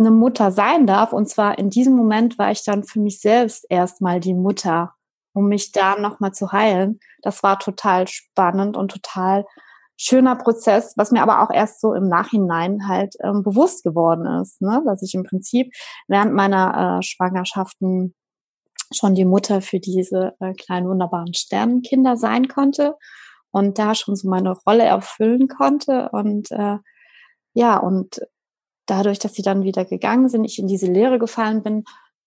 eine Mutter sein darf. Und zwar in diesem Moment war ich dann für mich selbst erstmal die Mutter, um mich da nochmal zu heilen. Das war total spannend und total schöner Prozess, was mir aber auch erst so im Nachhinein halt ähm, bewusst geworden ist, ne? dass ich im Prinzip während meiner äh, Schwangerschaften schon die Mutter für diese äh, kleinen wunderbaren Sternenkinder sein konnte und da schon so meine Rolle erfüllen konnte und äh, ja und dadurch, dass sie dann wieder gegangen sind, ich in diese Lehre gefallen bin,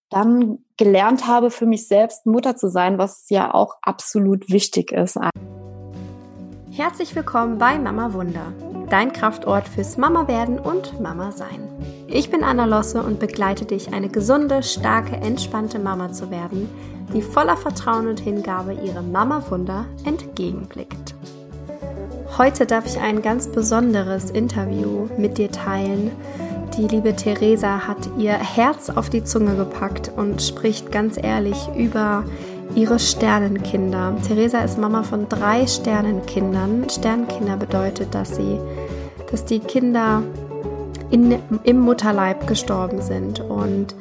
dann gelernt habe, für mich selbst Mutter zu sein, was ja auch absolut wichtig ist. Herzlich willkommen bei Mama Wunder, dein Kraftort fürs Mama werden und Mama sein. Ich bin Anna Losse und begleite dich, eine gesunde, starke, entspannte Mama zu werden, die voller Vertrauen und Hingabe ihre Mama Wunder entgegenblickt. Heute darf ich ein ganz besonderes Interview mit dir teilen, die liebe Theresa hat ihr Herz auf die Zunge gepackt und spricht ganz ehrlich über ihre Sternenkinder. Theresa ist Mama von drei Sternenkindern. Sternenkinder bedeutet, dass sie, dass die Kinder in, im Mutterleib gestorben sind und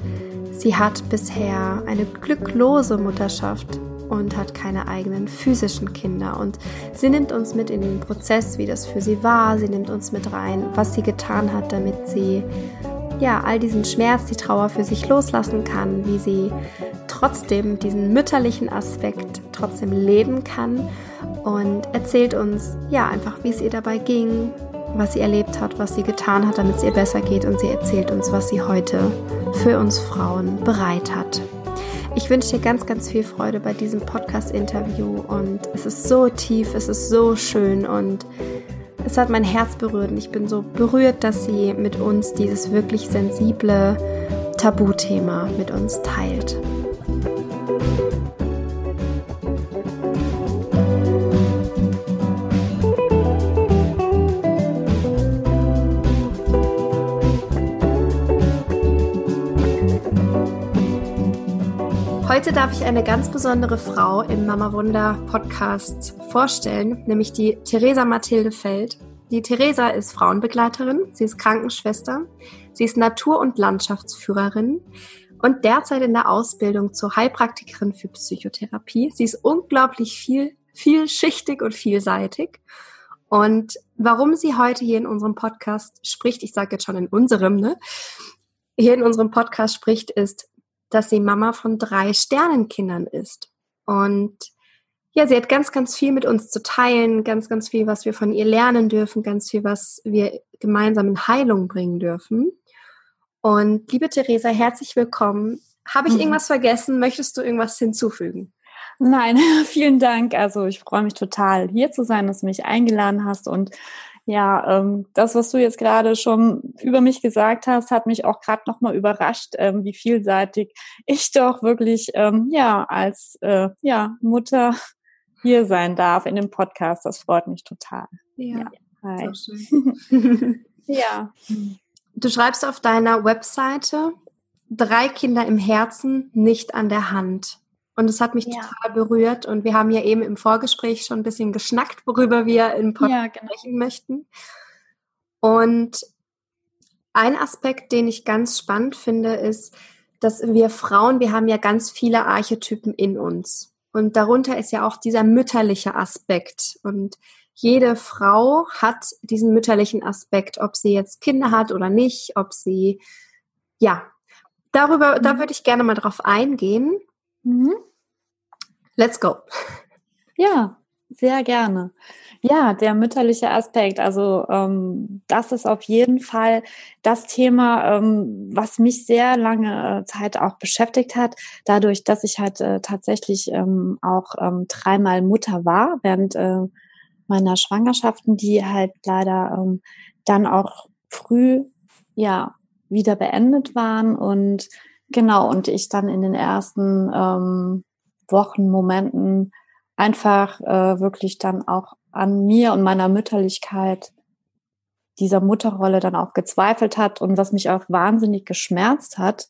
sie hat bisher eine glücklose Mutterschaft und hat keine eigenen physischen Kinder. Und sie nimmt uns mit in den Prozess, wie das für sie war. Sie nimmt uns mit rein, was sie getan hat, damit sie ja all diesen Schmerz, die Trauer für sich loslassen kann, wie sie trotzdem diesen mütterlichen Aspekt trotzdem leben kann und erzählt uns ja einfach, wie es ihr dabei ging, was sie erlebt hat, was sie getan hat, damit es ihr besser geht und sie erzählt uns, was sie heute für uns Frauen bereit hat. Ich wünsche dir ganz, ganz viel Freude bei diesem Podcast-Interview und es ist so tief, es ist so schön und es hat mein Herz berührt und ich bin so berührt, dass sie mit uns dieses wirklich sensible Tabuthema mit uns teilt. Heute darf ich eine ganz besondere Frau im Mama Wunder Podcast vorstellen, nämlich die Theresa Mathilde Feld. Die Theresa ist Frauenbegleiterin, sie ist Krankenschwester, sie ist Natur- und Landschaftsführerin und derzeit in der Ausbildung zur Heilpraktikerin für Psychotherapie. Sie ist unglaublich viel, vielschichtig und vielseitig. Und warum sie heute hier in unserem Podcast spricht, ich sage jetzt schon in unserem, ne? Hier in unserem Podcast spricht, ist, dass sie Mama von drei Sternenkindern ist. Und ja, sie hat ganz, ganz viel mit uns zu teilen, ganz, ganz viel, was wir von ihr lernen dürfen, ganz viel, was wir gemeinsam in Heilung bringen dürfen. Und liebe Theresa, herzlich willkommen. Habe ich mhm. irgendwas vergessen? Möchtest du irgendwas hinzufügen? Nein, vielen Dank. Also ich freue mich total, hier zu sein, dass du mich eingeladen hast und ja, ähm, das, was du jetzt gerade schon über mich gesagt hast, hat mich auch gerade nochmal überrascht, ähm, wie vielseitig ich doch wirklich ähm, ja als äh, ja, Mutter hier sein darf in dem Podcast. Das freut mich total. Ja, ja. Hi. ja. Du schreibst auf deiner Webseite drei Kinder im Herzen, nicht an der Hand. Und es hat mich ja. total berührt. Und wir haben ja eben im Vorgespräch schon ein bisschen geschnackt, worüber wir im Podcast ja, genau. sprechen möchten. Und ein Aspekt, den ich ganz spannend finde, ist, dass wir Frauen, wir haben ja ganz viele Archetypen in uns. Und darunter ist ja auch dieser mütterliche Aspekt. Und jede Frau hat diesen mütterlichen Aspekt, ob sie jetzt Kinder hat oder nicht, ob sie, ja, darüber, mhm. da würde ich gerne mal drauf eingehen. Mhm. Let's go. Ja, sehr gerne. Ja, der mütterliche Aspekt. Also ähm, das ist auf jeden Fall das Thema, ähm, was mich sehr lange äh, Zeit auch beschäftigt hat. Dadurch, dass ich halt äh, tatsächlich ähm, auch ähm, dreimal Mutter war während äh, meiner Schwangerschaften, die halt leider ähm, dann auch früh ja wieder beendet waren und Genau, und ich dann in den ersten ähm, Wochen, Momenten einfach äh, wirklich dann auch an mir und meiner Mütterlichkeit dieser Mutterrolle dann auch gezweifelt hat und was mich auch wahnsinnig geschmerzt hat.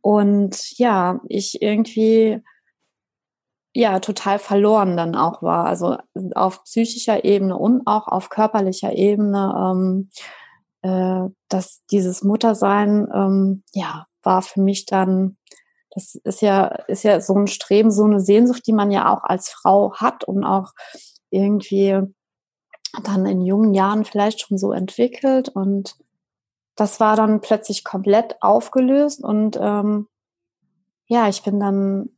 Und ja, ich irgendwie ja total verloren dann auch war. Also auf psychischer Ebene und auch auf körperlicher Ebene. Ähm, äh, dass dieses Muttersein, ähm, ja, war für mich dann, das ist ja, ist ja so ein Streben, so eine Sehnsucht, die man ja auch als Frau hat und auch irgendwie dann in jungen Jahren vielleicht schon so entwickelt. Und das war dann plötzlich komplett aufgelöst. Und ähm, ja, ich bin dann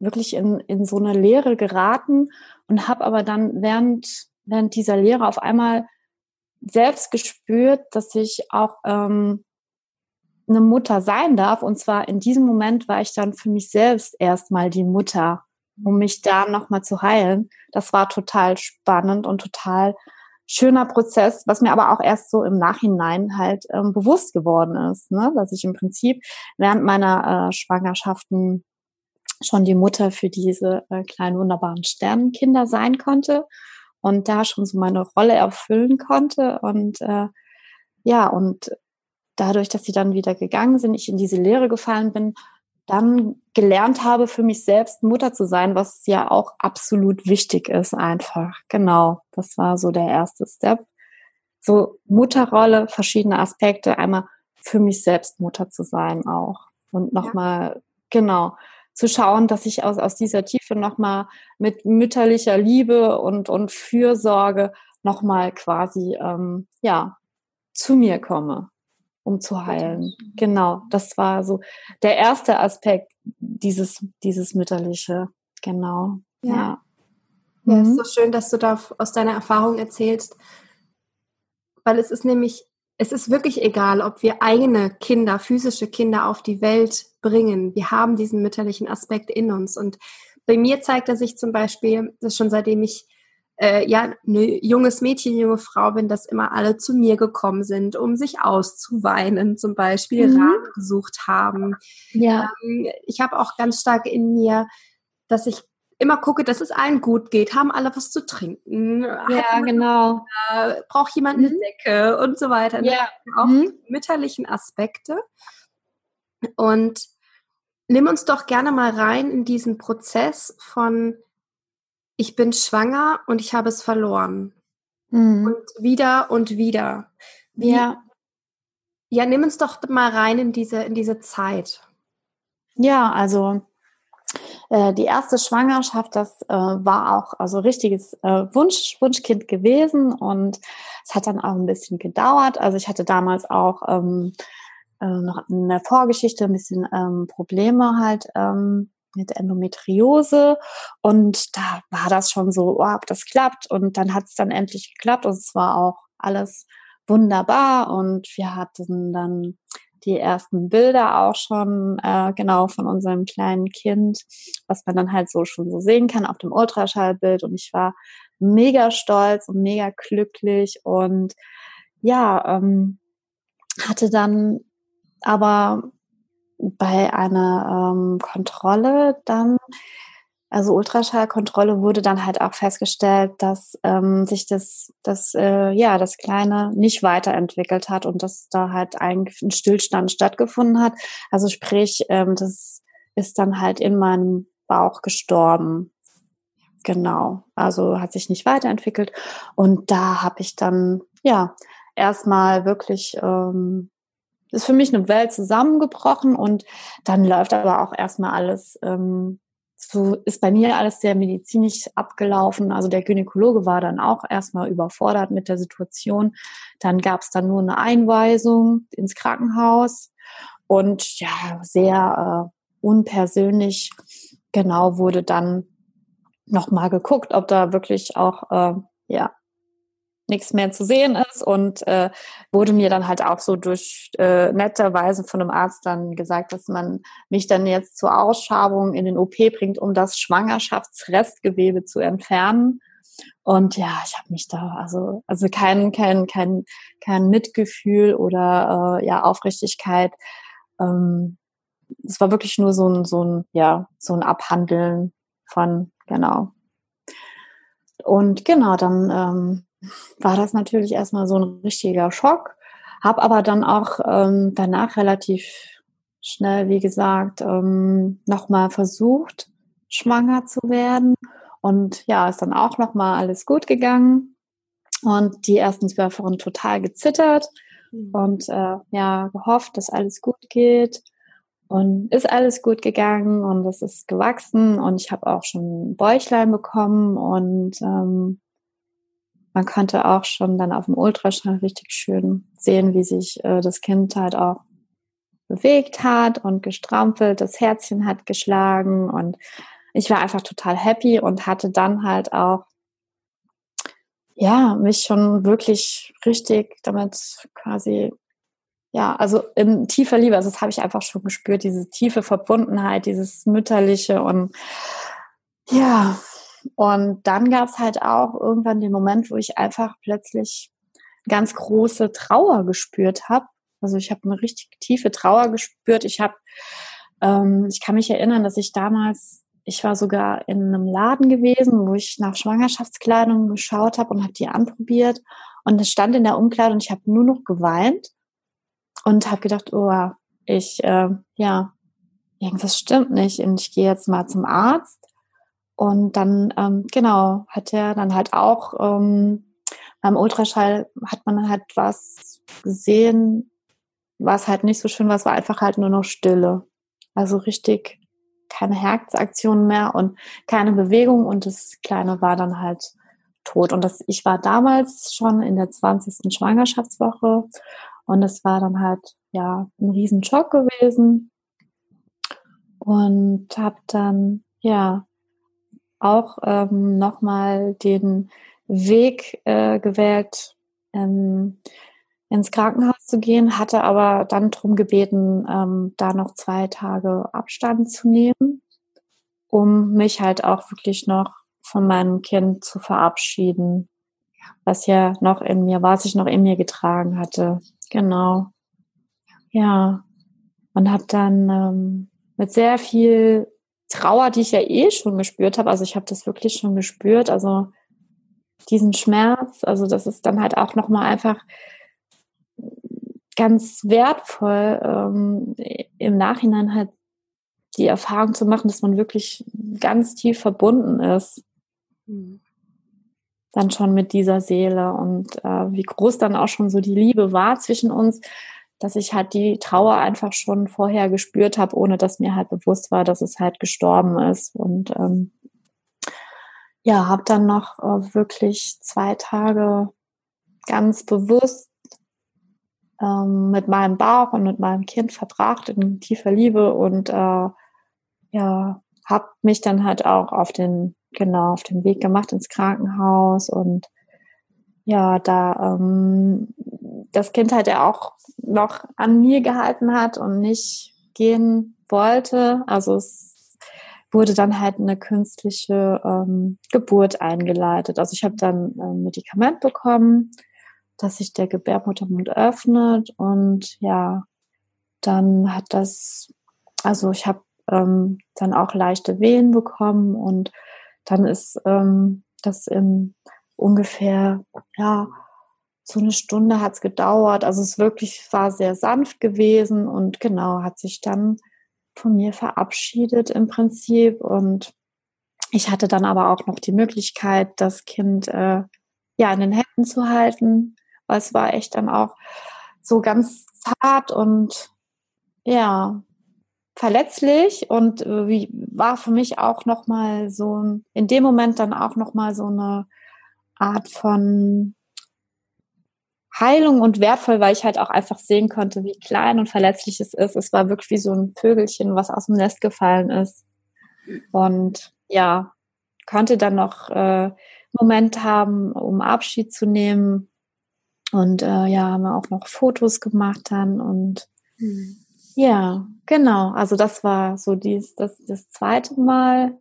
wirklich in, in so eine Lehre geraten und habe aber dann während, während dieser Lehre auf einmal selbst gespürt, dass ich auch ähm, eine Mutter sein darf. Und zwar in diesem Moment war ich dann für mich selbst erstmal die Mutter, um mich da nochmal zu heilen. Das war total spannend und total schöner Prozess, was mir aber auch erst so im Nachhinein halt ähm, bewusst geworden ist, ne? dass ich im Prinzip während meiner äh, Schwangerschaften schon die Mutter für diese äh, kleinen wunderbaren Sternenkinder sein konnte und da schon so meine Rolle erfüllen konnte und äh, ja und dadurch, dass sie dann wieder gegangen sind, ich in diese Lehre gefallen bin, dann gelernt habe, für mich selbst Mutter zu sein, was ja auch absolut wichtig ist, einfach. Genau, das war so der erste Step. So Mutterrolle, verschiedene Aspekte, einmal für mich selbst Mutter zu sein auch. Und nochmal, ja. genau, zu schauen, dass ich aus, aus dieser Tiefe nochmal mit mütterlicher Liebe und, und Fürsorge nochmal quasi, ähm, ja, zu mir komme um zu heilen. Genau, das war so der erste Aspekt, dieses, dieses mütterliche. Genau. Ja. Ja, ja mhm. ist so schön, dass du da aus deiner Erfahrung erzählst, weil es ist nämlich, es ist wirklich egal, ob wir eigene Kinder, physische Kinder auf die Welt bringen. Wir haben diesen mütterlichen Aspekt in uns. Und bei mir zeigt er sich zum Beispiel, dass schon seitdem ich äh, ja, ein junges Mädchen, junge Frau bin, dass immer alle zu mir gekommen sind, um sich auszuweinen, zum Beispiel mhm. Rat gesucht haben. Ja. Ähm, ich habe auch ganz stark in mir, dass ich immer gucke, dass es allen gut geht. Haben alle was zu trinken? Ja, genau. Äh, braucht jemand eine mhm. Decke und so weiter. Ne? Ja. Auch mhm. die mütterlichen Aspekte. Und nimm uns doch gerne mal rein in diesen Prozess von ich bin schwanger und ich habe es verloren. Mhm. Und wieder und wieder. Wie, ja. Ja, nimm uns doch mal rein in diese, in diese Zeit. Ja, also äh, die erste Schwangerschaft, das äh, war auch also richtiges äh, Wunsch, Wunschkind gewesen und es hat dann auch ein bisschen gedauert. Also ich hatte damals auch ähm, äh, noch eine Vorgeschichte, ein bisschen ähm, Probleme halt ähm, mit Endometriose und da war das schon so, oh, ob das klappt. Und dann hat es dann endlich geklappt und es war auch alles wunderbar. Und wir hatten dann die ersten Bilder auch schon äh, genau von unserem kleinen Kind, was man dann halt so schon so sehen kann auf dem Ultraschallbild. Und ich war mega stolz und mega glücklich. Und ja, ähm, hatte dann aber bei einer ähm, Kontrolle dann, also Ultraschallkontrolle, wurde dann halt auch festgestellt, dass ähm, sich das, das, äh, ja, das Kleine nicht weiterentwickelt hat und dass da halt eigentlich ein Stillstand stattgefunden hat. Also sprich, ähm, das ist dann halt in meinem Bauch gestorben. Genau, also hat sich nicht weiterentwickelt. Und da habe ich dann, ja, erstmal wirklich ähm, ist für mich eine Welt zusammengebrochen und dann läuft aber auch erstmal alles, ähm, so ist bei mir alles sehr medizinisch abgelaufen. Also der Gynäkologe war dann auch erstmal überfordert mit der Situation. Dann gab es dann nur eine Einweisung ins Krankenhaus und ja, sehr äh, unpersönlich genau wurde dann nochmal geguckt, ob da wirklich auch äh, ja nichts mehr zu sehen ist und äh, wurde mir dann halt auch so durch äh, netterweise von einem Arzt dann gesagt, dass man mich dann jetzt zur Ausschabung in den OP bringt, um das Schwangerschaftsrestgewebe zu entfernen. Und ja, ich habe mich da also also kein kein kein kein Mitgefühl oder äh, ja Aufrichtigkeit. Ähm, es war wirklich nur so ein so ein ja so ein Abhandeln von genau. Und genau dann ähm, war das natürlich erstmal so ein richtiger Schock. Hab aber dann auch ähm, danach relativ schnell, wie gesagt, ähm, nochmal versucht, schwanger zu werden. Und ja, ist dann auch nochmal alles gut gegangen. Und die ersten zwölf Wochen total gezittert. mhm. und äh, ja, gehofft, dass alles gut geht. Und ist alles gut gegangen und es ist gewachsen und ich habe auch schon Bäuchlein bekommen und ähm, man konnte auch schon dann auf dem Ultraschall richtig schön sehen, wie sich äh, das Kind halt auch bewegt hat und gestrampelt, das Herzchen hat geschlagen und ich war einfach total happy und hatte dann halt auch ja, mich schon wirklich richtig damit quasi ja, also in tiefer Liebe, also das habe ich einfach schon gespürt, diese tiefe Verbundenheit, dieses mütterliche und ja, und dann gab es halt auch irgendwann den Moment, wo ich einfach plötzlich ganz große Trauer gespürt habe. Also ich habe eine richtig tiefe Trauer gespürt. Ich habe, ähm, ich kann mich erinnern, dass ich damals, ich war sogar in einem Laden gewesen, wo ich nach Schwangerschaftskleidung geschaut habe und habe die anprobiert. Und es stand in der Umkleidung und ich habe nur noch geweint und habe gedacht, oh, ich, äh, ja, irgendwas stimmt nicht und ich gehe jetzt mal zum Arzt. Und dann, ähm, genau, hat er dann halt auch ähm, beim Ultraschall hat man halt was gesehen, was halt nicht so schön war, es war einfach halt nur noch Stille. Also richtig keine Herzaktion mehr und keine Bewegung und das Kleine war dann halt tot. Und das, ich war damals schon in der 20. Schwangerschaftswoche und es war dann halt, ja, ein riesen Schock gewesen. Und habe dann, ja, auch ähm, nochmal den Weg äh, gewählt, ähm, ins Krankenhaus zu gehen, hatte aber dann darum gebeten, ähm, da noch zwei Tage Abstand zu nehmen, um mich halt auch wirklich noch von meinem Kind zu verabschieden, was ja noch in mir, was ich noch in mir getragen hatte. Genau. Ja. Und habe dann ähm, mit sehr viel Trauer, die ich ja eh schon gespürt habe, also ich habe das wirklich schon gespürt, also diesen Schmerz, also das ist dann halt auch nochmal einfach ganz wertvoll, ähm, im Nachhinein halt die Erfahrung zu machen, dass man wirklich ganz tief verbunden ist. Mhm. Dann schon mit dieser Seele. Und äh, wie groß dann auch schon so die Liebe war zwischen uns, dass ich halt die Trauer einfach schon vorher gespürt habe, ohne dass mir halt bewusst war, dass es halt gestorben ist. Und ähm, ja, habe dann noch äh, wirklich zwei Tage ganz bewusst ähm, mit meinem Bauch und mit meinem Kind verbracht in tiefer Liebe und äh, ja, habe mich dann halt auch auf den genau auf den Weg gemacht ins Krankenhaus und ja, da ähm, das Kind halt ja auch noch an mir gehalten hat und nicht gehen wollte. Also es wurde dann halt eine künstliche ähm, Geburt eingeleitet. Also ich habe dann ein Medikament bekommen, dass sich der Gebärmuttermund öffnet und ja, dann hat das, also ich habe ähm, dann auch leichte Wehen bekommen und dann ist ähm, das in ungefähr, ja, so eine Stunde hat es gedauert. Also es wirklich war sehr sanft gewesen und genau hat sich dann von mir verabschiedet im Prinzip. Und ich hatte dann aber auch noch die Möglichkeit, das Kind äh, ja in den Händen zu halten, weil es war echt dann auch so ganz zart und ja, verletzlich und äh, wie, war für mich auch noch mal so in dem Moment dann auch noch mal so eine Art von Heilung und wertvoll, weil ich halt auch einfach sehen konnte, wie klein und verletzlich es ist. Es war wirklich wie so ein Vögelchen, was aus dem Nest gefallen ist. Und ja, konnte dann noch äh, Moment haben, um Abschied zu nehmen. Und äh, ja, haben wir auch noch Fotos gemacht dann und mhm. Ja, genau. Also das war so dies, das, das zweite Mal.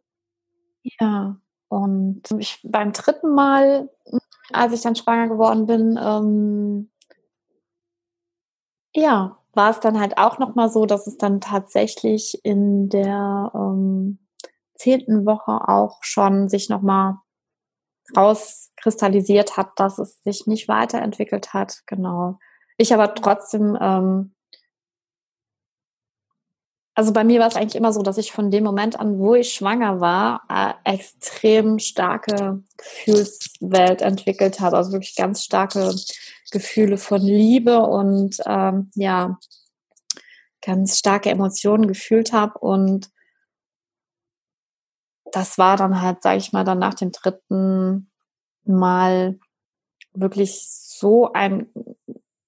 Ja. Und ich, beim dritten Mal, als ich dann schwanger geworden bin, ähm, ja, war es dann halt auch nochmal so, dass es dann tatsächlich in der ähm, zehnten Woche auch schon sich nochmal rauskristallisiert hat, dass es sich nicht weiterentwickelt hat. Genau. Ich aber trotzdem ähm, also bei mir war es eigentlich immer so, dass ich von dem Moment an, wo ich schwanger war, äh, extrem starke Gefühlswelt entwickelt habe. Also wirklich ganz starke Gefühle von Liebe und ähm, ja, ganz starke Emotionen gefühlt habe. Und das war dann halt, sage ich mal, dann nach dem dritten Mal wirklich so ein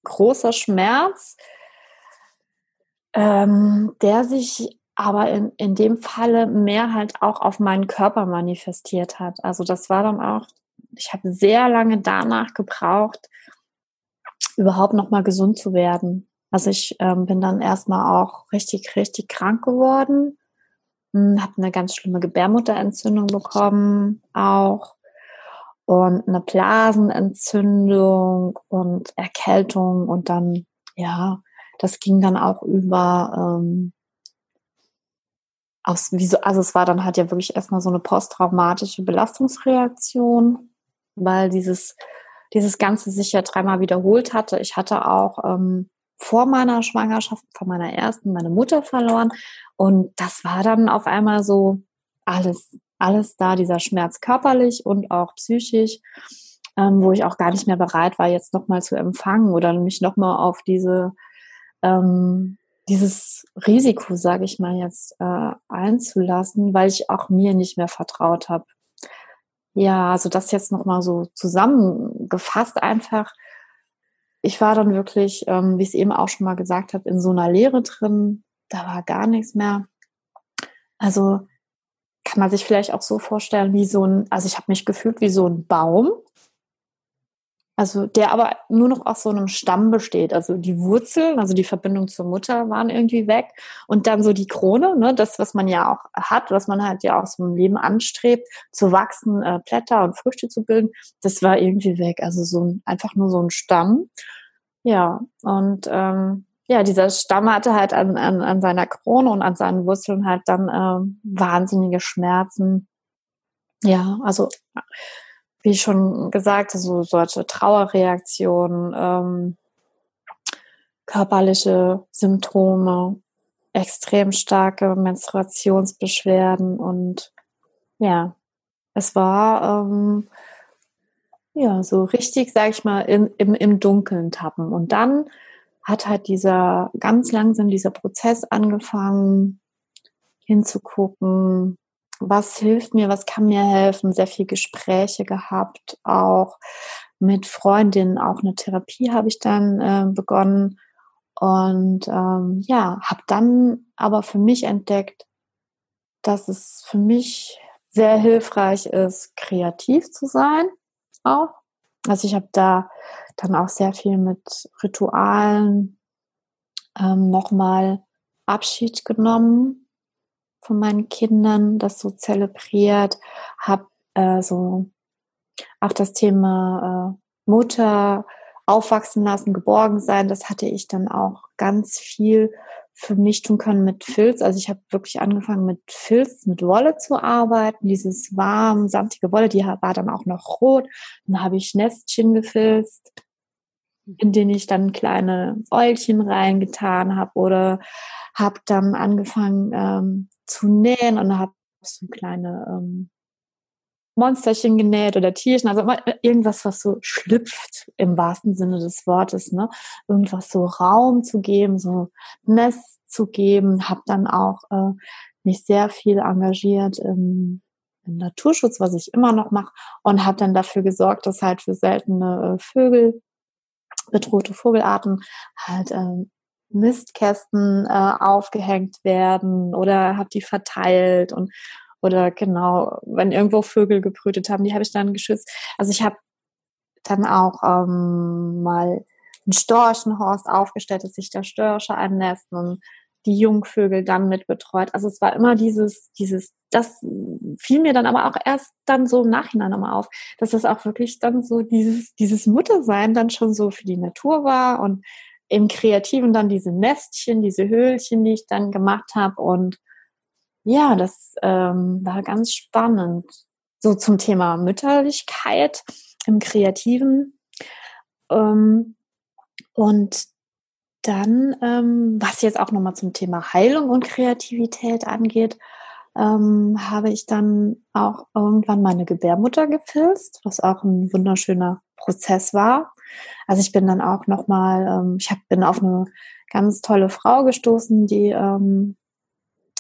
großer Schmerz, ähm, der sich aber in, in dem Falle mehr halt auch auf meinen Körper manifestiert hat. Also das war dann auch, ich habe sehr lange danach gebraucht, überhaupt noch mal gesund zu werden. Also ich ähm, bin dann erstmal auch richtig, richtig krank geworden, hm, habe eine ganz schlimme Gebärmutterentzündung bekommen, auch und eine Blasenentzündung und Erkältung und dann ja, das ging dann auch über ähm, aus, also es war dann halt ja wirklich erstmal so eine posttraumatische Belastungsreaktion, weil dieses, dieses Ganze sich ja dreimal wiederholt hatte. Ich hatte auch ähm, vor meiner Schwangerschaft, vor meiner ersten, meine Mutter verloren. Und das war dann auf einmal so alles, alles da, dieser Schmerz körperlich und auch psychisch, ähm, wo ich auch gar nicht mehr bereit war, jetzt nochmal zu empfangen oder mich nochmal auf diese ähm, dieses Risiko, sage ich mal jetzt, äh, einzulassen, weil ich auch mir nicht mehr vertraut habe. Ja, also das jetzt nochmal so zusammengefasst einfach. Ich war dann wirklich, ähm, wie ich es eben auch schon mal gesagt habe, in so einer Leere drin. Da war gar nichts mehr. Also kann man sich vielleicht auch so vorstellen, wie so ein, also ich habe mich gefühlt wie so ein Baum, also der aber nur noch aus so einem Stamm besteht. Also die Wurzeln, also die Verbindung zur Mutter waren irgendwie weg. Und dann so die Krone, ne, das, was man ja auch hat, was man halt ja auch so im Leben anstrebt, zu wachsen, äh, Blätter und Früchte zu bilden, das war irgendwie weg. Also so ein, einfach nur so ein Stamm. Ja, und ähm, ja, dieser Stamm hatte halt an, an, an seiner Krone und an seinen Wurzeln halt dann äh, wahnsinnige Schmerzen. Ja, also wie schon gesagt, so solche Trauerreaktionen, ähm, körperliche Symptome, extrem starke Menstruationsbeschwerden und ja, es war ähm, ja so richtig, sag ich mal, in, im, im Dunkeln tappen. Und dann hat halt dieser ganz langsam dieser Prozess angefangen, hinzugucken, was hilft mir, was kann mir helfen, sehr viel Gespräche gehabt, auch mit Freundinnen, auch eine Therapie habe ich dann äh, begonnen. Und ähm, ja, habe dann aber für mich entdeckt, dass es für mich sehr hilfreich ist, kreativ zu sein auch. Also ich habe da dann auch sehr viel mit Ritualen ähm, nochmal Abschied genommen von meinen Kindern das so zelebriert, habe äh, so auch das Thema äh, Mutter aufwachsen lassen, geborgen sein, das hatte ich dann auch ganz viel für mich tun können mit Filz. Also ich habe wirklich angefangen mit Filz, mit Wolle zu arbeiten. Dieses warm, samtige Wolle, die war dann auch noch rot. Dann habe ich Nestchen gefilzt, in denen ich dann kleine Eulchen reingetan habe oder habe dann angefangen ähm, zu nähen und habe so kleine ähm, Monsterchen genäht oder Tierchen, also irgendwas, was so schlüpft im wahrsten Sinne des Wortes, ne? Irgendwas so Raum zu geben, so Nest zu geben, habe dann auch äh, mich sehr viel engagiert im, im Naturschutz, was ich immer noch mache, und habe dann dafür gesorgt, dass halt für seltene äh, Vögel, bedrohte Vogelarten halt ähm, Mistkästen äh, aufgehängt werden oder habe die verteilt und oder genau, wenn irgendwo Vögel gebrütet haben, die habe ich dann geschützt. Also ich habe dann auch ähm, mal ein Storchenhorst aufgestellt, dass sich da Störche annästen und die Jungvögel dann mit betreut. Also es war immer dieses, dieses, das fiel mir dann aber auch erst dann so im Nachhinein nochmal auf, dass das auch wirklich dann so dieses, dieses Muttersein dann schon so für die Natur war und im Kreativen dann diese Nestchen, diese Höhlchen, die ich dann gemacht habe. Und ja, das ähm, war ganz spannend. So zum Thema Mütterlichkeit im Kreativen. Ähm, und dann, ähm, was jetzt auch nochmal zum Thema Heilung und Kreativität angeht, ähm, habe ich dann auch irgendwann meine Gebärmutter gefilzt, was auch ein wunderschöner Prozess war. Also ich bin dann auch nochmal, ähm, ich hab, bin auf eine ganz tolle Frau gestoßen, die ähm,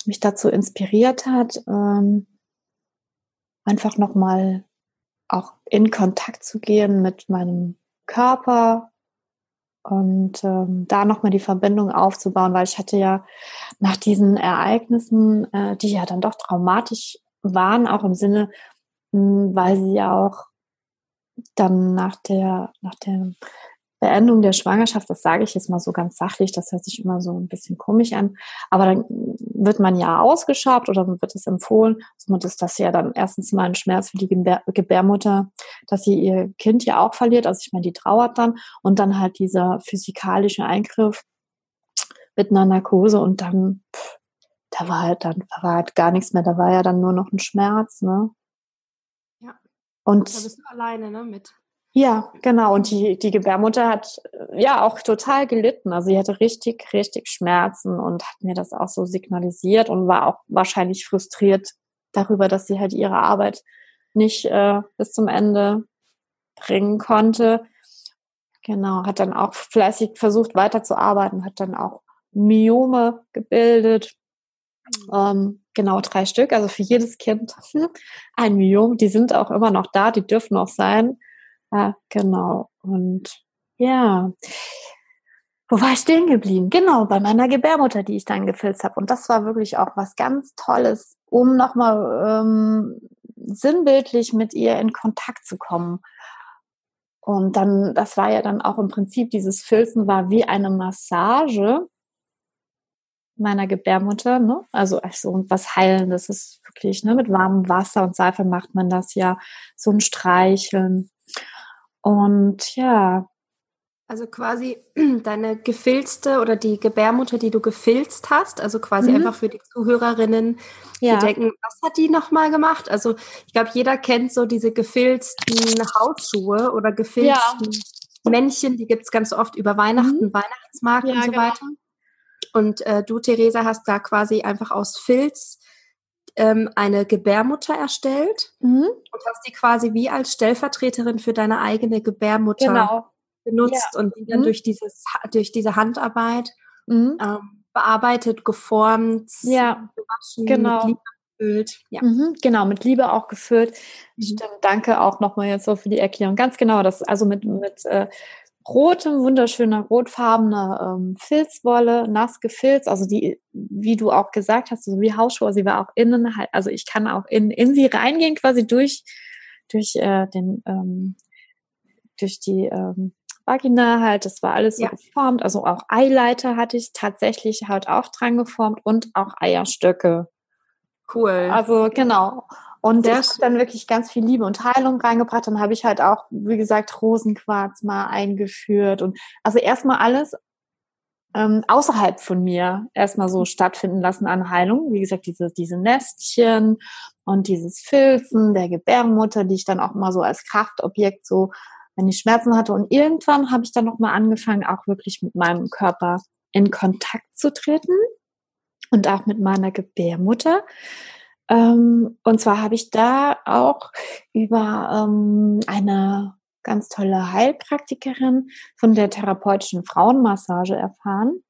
mich dazu inspiriert hat, ähm, einfach nochmal auch in Kontakt zu gehen mit meinem Körper und ähm, da nochmal die Verbindung aufzubauen, weil ich hatte ja nach diesen Ereignissen, äh, die ja dann doch traumatisch waren, auch im Sinne, mh, hm, weil sie ja auch dann nach der, nach der Beendung der Schwangerschaft, das sage ich jetzt mal so ganz sachlich, das hört sich immer so ein bisschen komisch an, aber dann wird man ja ausgeschabt oder wird es empfohlen, somit ist das ja dann erstens mal ein Schmerz für die Gebär Gebärmutter, dass sie ihr Kind ja auch verliert, also ich meine, die trauert dann und dann halt dieser physikalische Eingriff mit einer Narkose und dann, pff, da war halt dann, da war halt gar nichts mehr, da war ja dann nur noch ein Schmerz, ne? Ja. Und da bist du alleine, ne, mit. Ja, genau. Und die, die Gebärmutter hat äh, ja auch total gelitten. Also sie hatte richtig, richtig Schmerzen und hat mir das auch so signalisiert und war auch wahrscheinlich frustriert darüber, dass sie halt ihre Arbeit nicht äh, bis zum Ende bringen konnte. Genau, hat dann auch fleißig versucht weiterzuarbeiten, hat dann auch Myome gebildet. Ähm, genau drei Stück, also für jedes Kind ein Myom. Die sind auch immer noch da, die dürfen auch sein. Ja, genau. Und ja, wo war ich stehen geblieben? Genau, bei meiner Gebärmutter, die ich dann gefilzt habe. Und das war wirklich auch was ganz Tolles, um nochmal ähm, sinnbildlich mit ihr in Kontakt zu kommen. Und dann, das war ja dann auch im Prinzip, dieses Filzen war wie eine Massage meiner Gebärmutter, ne? Also, also was Heilendes ist wirklich, ne? Mit warmem Wasser und Seife macht man das ja, so ein Streicheln. Und ja. Also quasi deine gefilzte oder die Gebärmutter, die du gefilzt hast, also quasi mhm. einfach für die Zuhörerinnen, ja. die denken, was hat die nochmal gemacht? Also ich glaube, jeder kennt so diese gefilzten Hausschuhe oder gefilzten ja. Männchen, die gibt es ganz oft über Weihnachten, mhm. Weihnachtsmarkt ja, und so genau. weiter. Und äh, du, Theresa, hast da quasi einfach aus Filz ähm, eine Gebärmutter erstellt mhm. und hast die quasi wie als Stellvertreterin für deine eigene Gebärmutter genau. benutzt ja. und die dann mhm. durch, dieses, durch diese Handarbeit mhm. ähm, bearbeitet, geformt, ja. gewaschen, genau. mit Liebe gefüllt. Ja. Mhm, genau, mit Liebe auch gefüllt. Mhm. Stimmt, danke auch nochmal jetzt so für die Erklärung. Ganz genau, das also mit, mit äh, rotem, wunderschöner, rotfarbener ähm, Filzwolle, nass gefilzt, also die, wie du auch gesagt hast, so wie Hausschuhe, sie war auch innen halt, also ich kann auch in, in sie reingehen, quasi durch, durch äh, den, ähm, durch die ähm, Vagina halt, das war alles so ja. geformt, also auch Eileiter hatte ich tatsächlich halt auch dran geformt und auch Eierstöcke. Cool. Also genau. Und der hat dann wirklich ganz viel Liebe und Heilung reingebracht. Dann habe ich halt auch, wie gesagt, Rosenquarz mal eingeführt. Und also erstmal alles ähm, außerhalb von mir erstmal so stattfinden lassen an Heilung. Wie gesagt, diese, diese Nestchen und dieses Filzen der Gebärmutter, die ich dann auch mal so als Kraftobjekt so, wenn ich Schmerzen hatte. Und irgendwann habe ich dann nochmal angefangen, auch wirklich mit meinem Körper in Kontakt zu treten und auch mit meiner Gebärmutter. Ähm, und zwar habe ich da auch über ähm, eine ganz tolle Heilpraktikerin von der therapeutischen Frauenmassage erfahren.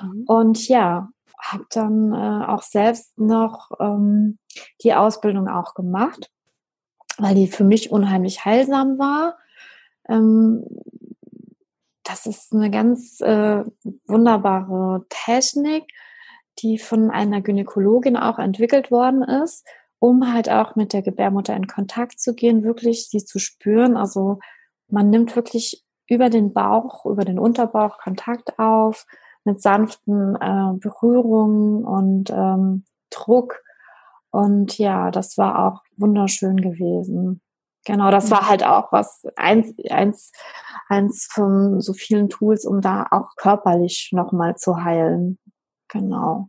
Mhm. Und ja, habe dann äh, auch selbst noch ähm, die Ausbildung auch gemacht, weil die für mich unheimlich heilsam war. Ähm, das ist eine ganz äh, wunderbare Technik die von einer Gynäkologin auch entwickelt worden ist, um halt auch mit der Gebärmutter in Kontakt zu gehen, wirklich sie zu spüren. Also man nimmt wirklich über den Bauch, über den Unterbauch Kontakt auf mit sanften äh, Berührungen und ähm, Druck. Und ja, das war auch wunderschön gewesen. Genau, das war halt auch was, eins, eins, eins von so vielen Tools, um da auch körperlich nochmal zu heilen. Genau.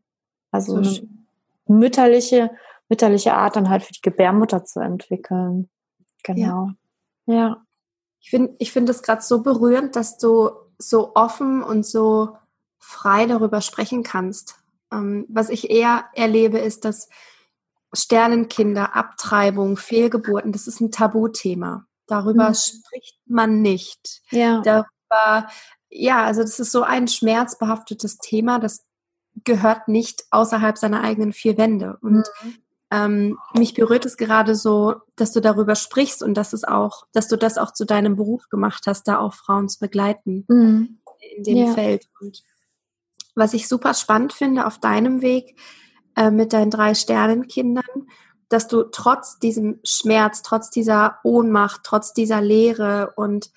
Also eine mütterliche, mütterliche Art dann halt für die Gebärmutter zu entwickeln. Genau. Ja. ja. Ich finde ich finde es gerade so berührend, dass du so offen und so frei darüber sprechen kannst. Ähm, was ich eher erlebe, ist, dass Sternenkinder, Abtreibung, Fehlgeburten, das ist ein Tabuthema. Darüber mhm. spricht man nicht. Ja. Darüber, ja, also das ist so ein schmerzbehaftetes Thema, das gehört nicht außerhalb seiner eigenen vier Wände. Und mhm. ähm, mich berührt es gerade so, dass du darüber sprichst und dass es auch, dass du das auch zu deinem Beruf gemacht hast, da auch Frauen zu begleiten mhm. in dem ja. Feld. Und was ich super spannend finde auf deinem Weg äh, mit deinen drei Sternenkindern, dass du trotz diesem Schmerz, trotz dieser Ohnmacht, trotz dieser Leere und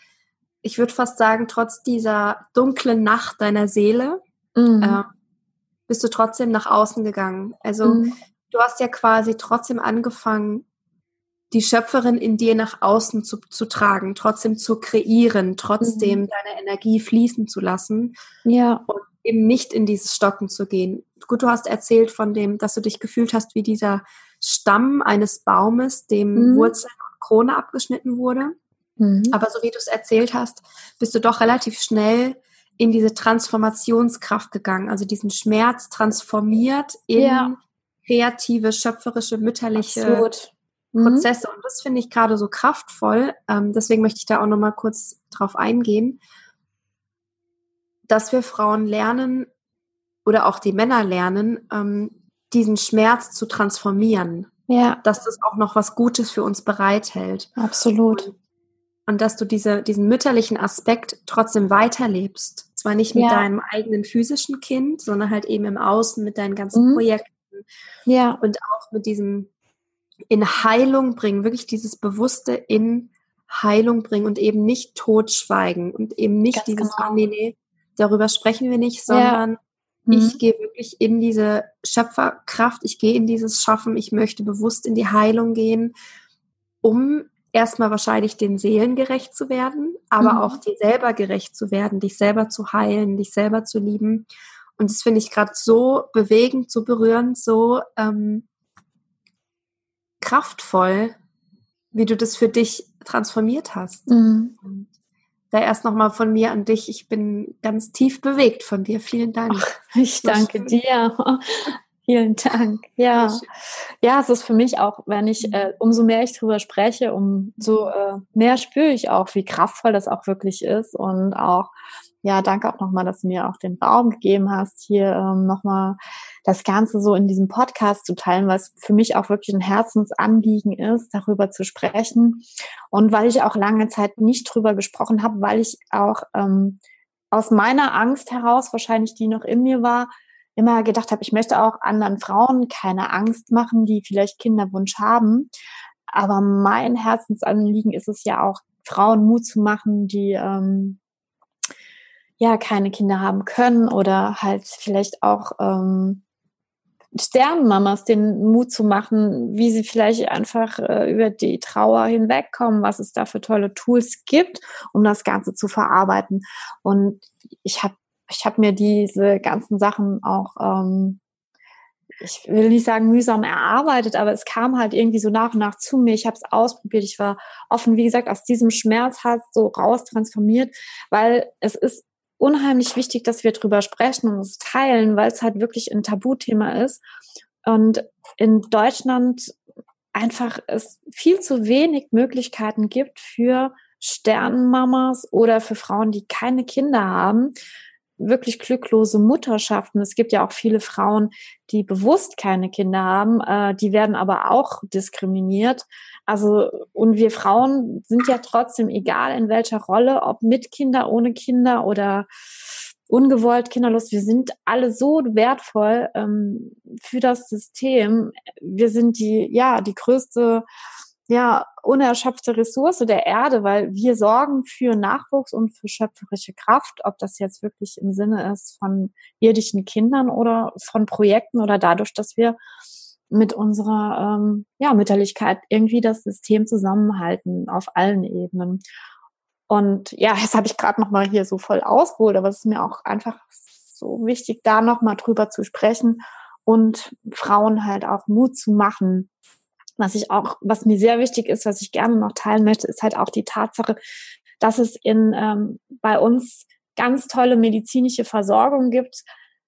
ich würde fast sagen, trotz dieser dunklen Nacht deiner Seele, mhm. äh, bist du trotzdem nach außen gegangen. Also mhm. du hast ja quasi trotzdem angefangen, die Schöpferin in dir nach außen zu, zu tragen, trotzdem zu kreieren, trotzdem mhm. deine Energie fließen zu lassen. Ja. Und eben nicht in dieses Stocken zu gehen. Gut, du hast erzählt von dem, dass du dich gefühlt hast wie dieser Stamm eines Baumes, dem mhm. Wurzeln und Krone abgeschnitten wurde. Mhm. Aber so wie du es erzählt hast, bist du doch relativ schnell in diese Transformationskraft gegangen, also diesen Schmerz transformiert in ja. kreative, schöpferische, mütterliche Absolut. Mhm. Prozesse. Und das finde ich gerade so kraftvoll. Ähm, deswegen möchte ich da auch nochmal kurz drauf eingehen, dass wir Frauen lernen oder auch die Männer lernen, ähm, diesen Schmerz zu transformieren. Ja. Dass das auch noch was Gutes für uns bereithält. Absolut. Und, und dass du diese, diesen mütterlichen Aspekt trotzdem weiterlebst. Zwar nicht mit ja. deinem eigenen physischen Kind, sondern halt eben im Außen mit deinen ganzen mhm. Projekten. Ja. Und auch mit diesem in Heilung bringen, wirklich dieses Bewusste in Heilung bringen und eben nicht totschweigen und eben nicht Ganz dieses, genau. nee, nee, darüber sprechen wir nicht, sondern ja. Mhm. Ich gehe wirklich in diese Schöpferkraft, ich gehe in dieses Schaffen, ich möchte bewusst in die Heilung gehen, um erstmal wahrscheinlich den Seelen gerecht zu werden, aber mhm. auch dir selber gerecht zu werden, dich selber zu heilen, dich selber zu lieben. Und das finde ich gerade so bewegend, so berührend, so ähm, kraftvoll, wie du das für dich transformiert hast. Mhm da erst nochmal von mir an dich. Ich bin ganz tief bewegt von dir. Vielen Dank. Ach, ich danke dir. Vielen Dank. Ja, ja, es ist für mich auch, wenn ich, äh, umso mehr ich drüber spreche, umso äh, mehr spüre ich auch, wie kraftvoll das auch wirklich ist und auch ja, danke auch nochmal, dass du mir auch den Raum gegeben hast, hier ähm, nochmal das Ganze so in diesem Podcast zu teilen, was für mich auch wirklich ein Herzensanliegen ist, darüber zu sprechen. Und weil ich auch lange Zeit nicht drüber gesprochen habe, weil ich auch ähm, aus meiner Angst heraus, wahrscheinlich die noch in mir war, immer gedacht habe, ich möchte auch anderen Frauen keine Angst machen, die vielleicht Kinderwunsch haben. Aber mein Herzensanliegen ist es ja auch, Frauen Mut zu machen, die ähm, ja keine Kinder haben können oder halt vielleicht auch ähm, Sternenmamas den Mut zu machen, wie sie vielleicht einfach äh, über die Trauer hinwegkommen, was es da für tolle Tools gibt, um das Ganze zu verarbeiten. Und ich habe ich hab mir diese ganzen Sachen auch, ähm, ich will nicht sagen mühsam erarbeitet, aber es kam halt irgendwie so nach und nach zu mir. Ich habe es ausprobiert, ich war offen, wie gesagt, aus diesem Schmerz halt so raus transformiert, weil es ist unheimlich wichtig, dass wir drüber sprechen und es teilen, weil es halt wirklich ein Tabuthema ist. Und in Deutschland einfach es viel zu wenig Möglichkeiten gibt für Sternenmamas oder für Frauen, die keine Kinder haben, wirklich glücklose Mutterschaften. Es gibt ja auch viele Frauen, die bewusst keine Kinder haben, äh, die werden aber auch diskriminiert. Also, und wir Frauen sind ja trotzdem, egal in welcher Rolle, ob mit Kinder, ohne Kinder oder ungewollt, kinderlos, wir sind alle so wertvoll ähm, für das System. Wir sind die, ja, die größte ja, unerschöpfte Ressource der Erde, weil wir sorgen für Nachwuchs und für schöpferische Kraft, ob das jetzt wirklich im Sinne ist von irdischen Kindern oder von Projekten oder dadurch, dass wir mit unserer ähm, ja, Mütterlichkeit irgendwie das System zusammenhalten auf allen Ebenen. Und ja, jetzt habe ich gerade noch mal hier so voll ausgeholt, aber es ist mir auch einfach so wichtig, da noch mal drüber zu sprechen und Frauen halt auch Mut zu machen, was ich auch, was mir sehr wichtig ist, was ich gerne noch teilen möchte, ist halt auch die Tatsache, dass es in ähm, bei uns ganz tolle medizinische Versorgung gibt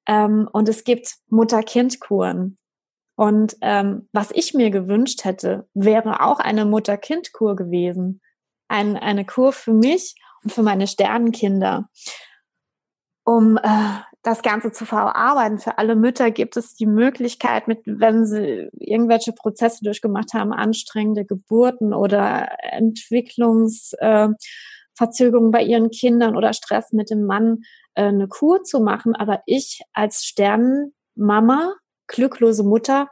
ähm, und es gibt Mutter-Kind-Kuren. Und ähm, was ich mir gewünscht hätte, wäre auch eine Mutter-Kind-Kur gewesen. ein, eine Kur für mich und für meine Sternenkinder. Um äh, das Ganze zu verarbeiten. Für alle Mütter gibt es die Möglichkeit, mit, wenn sie irgendwelche Prozesse durchgemacht haben, anstrengende Geburten oder Entwicklungsverzögerungen äh, bei ihren Kindern oder Stress mit dem Mann, äh, eine Kur zu machen. Aber ich als Sternenmama, glücklose Mutter,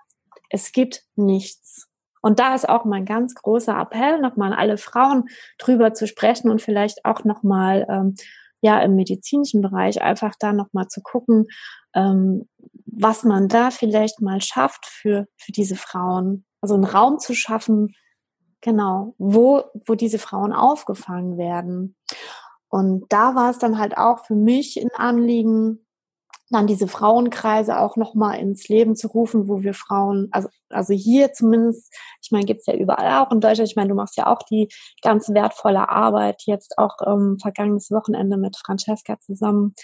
es gibt nichts. Und da ist auch mein ganz großer Appell, nochmal an alle Frauen drüber zu sprechen und vielleicht auch nochmal ähm, ja im medizinischen Bereich einfach da nochmal zu gucken, ähm, was man da vielleicht mal schafft für, für diese Frauen. Also einen Raum zu schaffen, genau, wo, wo diese Frauen aufgefangen werden. Und da war es dann halt auch für mich ein Anliegen, dann diese Frauenkreise auch nochmal ins Leben zu rufen, wo wir Frauen, also, also hier zumindest, ich meine, gibt's ja überall auch in Deutschland, ich meine, du machst ja auch die ganz wertvolle Arbeit, jetzt auch ähm, vergangenes Wochenende mit Francesca zusammen,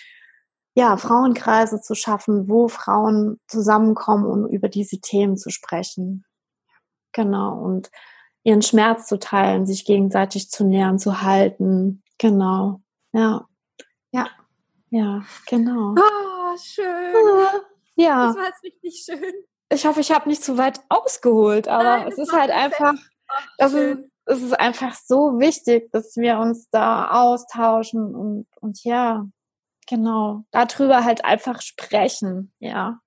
ja, Frauenkreise zu schaffen, wo Frauen zusammenkommen, um über diese Themen zu sprechen. Genau, und ihren Schmerz zu teilen, sich gegenseitig zu nähern, zu halten. Genau, ja. Ja. Ja, genau. Oh schön. Ja. Das war jetzt richtig schön. Ich hoffe, ich habe nicht zu weit ausgeholt, aber Nein, es ist halt einfach, das ist, es ist einfach so wichtig, dass wir uns da austauschen und, und ja, genau, darüber halt einfach sprechen, ja.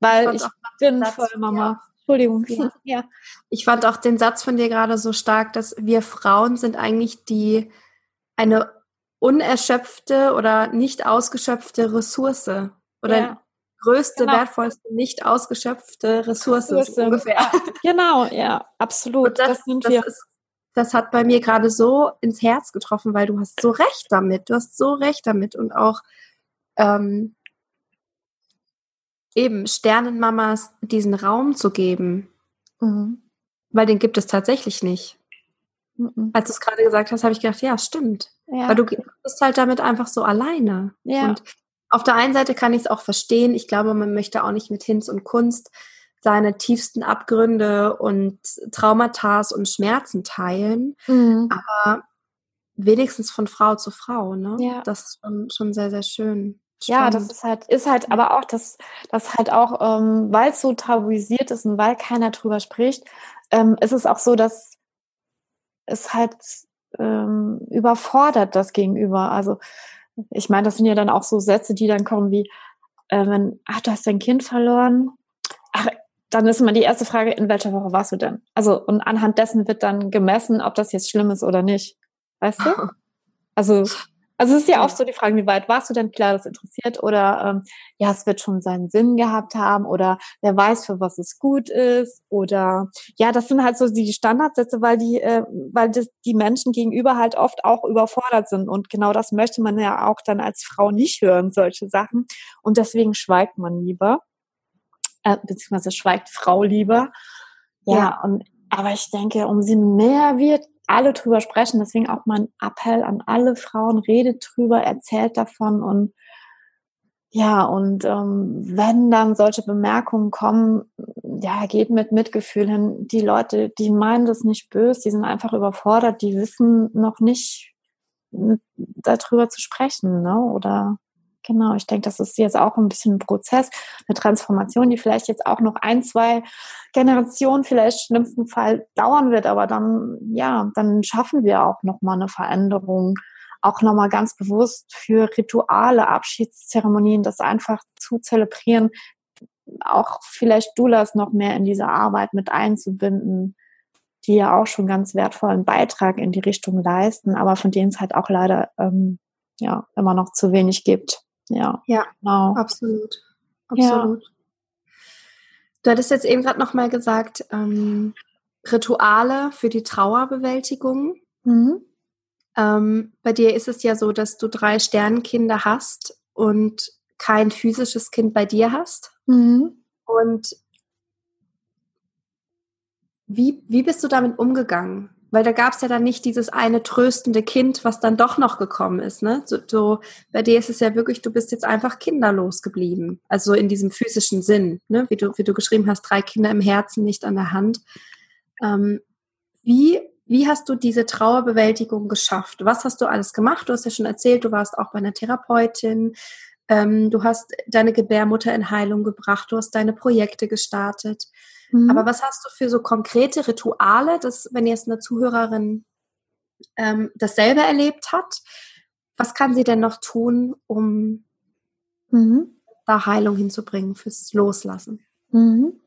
Weil ich, ich bin Satz, voll Mama. Ja. Entschuldigung. Ja. ja. Ich fand auch den Satz von dir gerade so stark, dass wir Frauen sind eigentlich die eine unerschöpfte oder nicht ausgeschöpfte Ressource oder ja. größte, genau. wertvollste, nicht ausgeschöpfte Ressource, Ressource. So ungefähr. Genau, ja, absolut. das, das, sind das wir. Ist, das hat bei mir gerade so ins Herz getroffen, weil du hast so recht damit. Du hast so recht damit und auch ähm, eben Sternenmamas diesen Raum zu geben. Mhm. Weil den gibt es tatsächlich nicht. Mhm. Als du es gerade gesagt hast, habe ich gedacht, ja, stimmt. Ja. Weil du bist halt damit einfach so alleine. Ja. Und auf der einen Seite kann ich es auch verstehen. Ich glaube, man möchte auch nicht mit Hinz und Kunst seine tiefsten Abgründe und Traumata und Schmerzen teilen. Mhm. Aber wenigstens von Frau zu Frau, ne? Ja. Das ist schon, schon sehr, sehr schön. Spannend. Ja, das ist halt, ist halt aber auch, das, das halt auch, ähm, weil es so tabuisiert ist und weil keiner drüber spricht, ähm, ist es auch so, dass es halt ähm, überfordert das Gegenüber. Also ich meine, das sind ja dann auch so Sätze, die dann kommen wie, äh, wenn, ach, du hast dein Kind verloren. Ach, dann ist immer die erste Frage, in welcher Woche warst du denn? Also, und anhand dessen wird dann gemessen, ob das jetzt schlimm ist oder nicht. Weißt du? Also, also es ist ja oft so die Frage, wie weit warst du denn? Klar, das interessiert. Oder ähm, ja, es wird schon seinen Sinn gehabt haben. Oder wer weiß, für was es gut ist. Oder ja, das sind halt so die Standardsätze, weil die, äh, weil das, die Menschen gegenüber halt oft auch überfordert sind. Und genau das möchte man ja auch dann als Frau nicht hören, solche Sachen. Und deswegen schweigt man lieber, äh, beziehungsweise schweigt Frau lieber. Ja, ja. und aber ich denke, umso mehr wird alle drüber sprechen. Deswegen auch mein Appell an alle Frauen, redet drüber, erzählt davon und ja, und ähm, wenn dann solche Bemerkungen kommen, ja, geht mit Mitgefühl hin. Die Leute, die meinen das nicht böse, die sind einfach überfordert, die wissen noch nicht darüber zu sprechen, ne? Oder Genau, ich denke, das ist jetzt auch ein bisschen ein Prozess, eine Transformation, die vielleicht jetzt auch noch ein, zwei Generationen vielleicht schlimmsten Fall dauern wird, aber dann, ja, dann schaffen wir auch nochmal eine Veränderung, auch nochmal ganz bewusst für Rituale, Abschiedszeremonien, das einfach zu zelebrieren, auch vielleicht Doulas noch mehr in diese Arbeit mit einzubinden, die ja auch schon ganz wertvollen Beitrag in die Richtung leisten, aber von denen es halt auch leider ähm, ja immer noch zu wenig gibt. Ja, ja genau. absolut. Absolut. Ja. Du hattest jetzt eben gerade nochmal gesagt, ähm, Rituale für die Trauerbewältigung. Mhm. Ähm, bei dir ist es ja so, dass du drei Sternenkinder hast und kein physisches Kind bei dir hast. Mhm. Und wie, wie bist du damit umgegangen? Weil da gab es ja dann nicht dieses eine tröstende Kind, was dann doch noch gekommen ist. Ne? So, so, bei dir ist es ja wirklich, du bist jetzt einfach kinderlos geblieben. Also in diesem physischen Sinn, ne? wie, du, wie du geschrieben hast, drei Kinder im Herzen, nicht an der Hand. Ähm, wie, wie hast du diese Trauerbewältigung geschafft? Was hast du alles gemacht? Du hast ja schon erzählt, du warst auch bei einer Therapeutin, ähm, du hast deine Gebärmutter in Heilung gebracht, du hast deine Projekte gestartet. Mhm. Aber was hast du für so konkrete Rituale, dass wenn jetzt eine Zuhörerin ähm, das selber erlebt hat, was kann sie denn noch tun, um mhm. da Heilung hinzubringen fürs Loslassen? Mhm.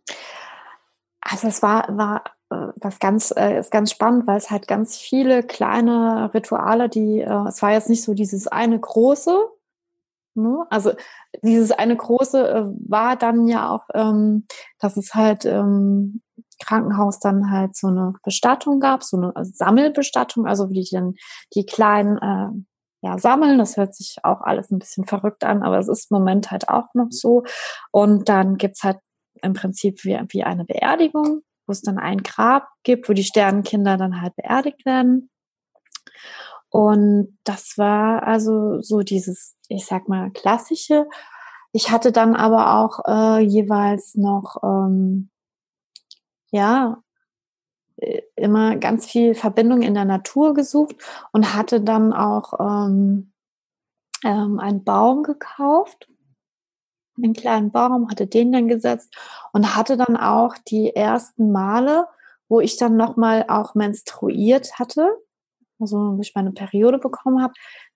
Also es war, war äh, was ganz, äh, ist ganz spannend, weil es halt ganz viele kleine Rituale, die, äh, es war jetzt nicht so dieses eine große, ne? also dieses eine große äh, war dann ja auch, ähm, dass es halt ähm, Krankenhaus dann halt so eine Bestattung gab, so eine Sammelbestattung, also wie die dann die kleinen äh, ja, sammeln. Das hört sich auch alles ein bisschen verrückt an, aber es ist im Moment halt auch noch so. Und dann gibt's halt im Prinzip wie, wie eine Beerdigung, wo es dann ein Grab gibt, wo die Sternenkinder dann halt beerdigt werden. Und das war also so dieses, ich sag mal, klassische. Ich hatte dann aber auch äh, jeweils noch, ähm, ja, äh, immer ganz viel Verbindung in der Natur gesucht und hatte dann auch ähm, ähm, einen Baum gekauft einen kleinen Baum, hatte den dann gesetzt und hatte dann auch die ersten Male, wo ich dann nochmal auch menstruiert hatte, also ich meine Periode bekommen habe,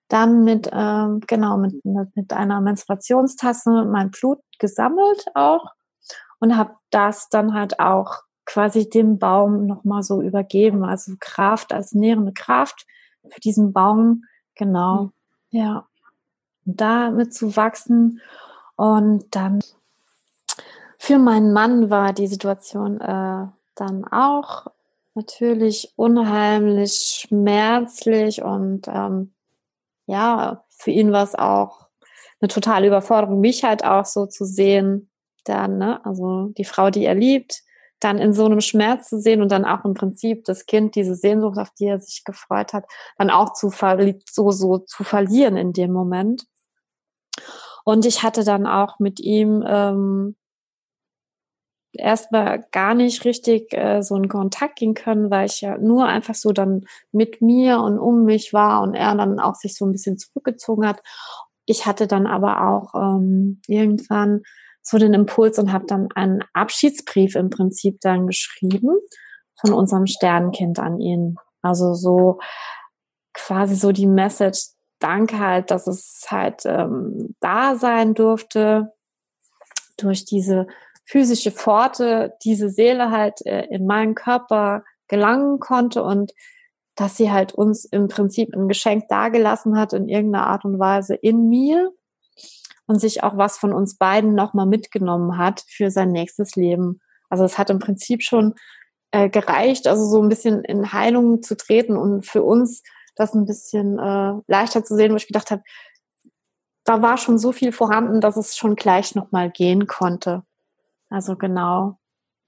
dann mit, ähm, genau, mit, mit einer Menstruationstasse mein Blut gesammelt auch und habe das dann halt auch quasi dem Baum nochmal so übergeben, also Kraft als nährende Kraft für diesen Baum, genau, mhm. ja. Und damit zu wachsen und dann für meinen Mann war die Situation äh, dann auch natürlich unheimlich schmerzlich und ähm, ja, für ihn war es auch eine totale Überforderung, mich halt auch so zu sehen, dann, ne, also die Frau, die er liebt, dann in so einem Schmerz zu sehen und dann auch im Prinzip das Kind, diese Sehnsucht, auf die er sich gefreut hat, dann auch zu so, so zu verlieren in dem Moment. Und ich hatte dann auch mit ihm ähm, erstmal gar nicht richtig äh, so in Kontakt gehen können, weil ich ja nur einfach so dann mit mir und um mich war und er dann auch sich so ein bisschen zurückgezogen hat. Ich hatte dann aber auch ähm, irgendwann so den Impuls und habe dann einen Abschiedsbrief im Prinzip dann geschrieben von unserem Sternenkind an ihn. Also so quasi so die Message, danke halt, dass es halt ähm, da sein durfte durch diese physische Pforte, diese Seele halt äh, in meinen Körper gelangen konnte und dass sie halt uns im Prinzip ein Geschenk dagelassen hat in irgendeiner Art und Weise in mir und sich auch was von uns beiden nochmal mitgenommen hat für sein nächstes Leben. Also es hat im Prinzip schon äh, gereicht, also so ein bisschen in Heilung zu treten und für uns das ein bisschen äh, leichter zu sehen, wo ich gedacht habe, da war schon so viel vorhanden, dass es schon gleich nochmal gehen konnte. Also genau.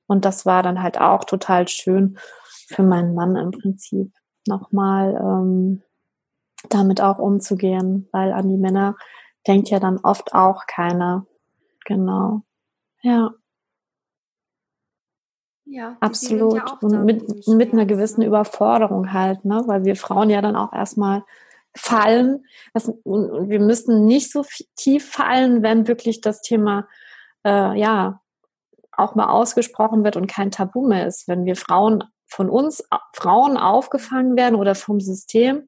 Und das war dann halt auch total schön für meinen Mann im Prinzip nochmal ähm, damit auch umzugehen, weil an die Männer denkt ja dann oft auch keiner. Genau. Ja. Ja, Absolut. Ja und mit, mit einer gewissen Überforderung halt, ne? weil wir Frauen ja dann auch erstmal fallen. Das, und wir müssen nicht so tief fallen, wenn wirklich das Thema äh, ja auch mal ausgesprochen wird und kein Tabu mehr ist. Wenn wir Frauen von uns Frauen aufgefangen werden oder vom System,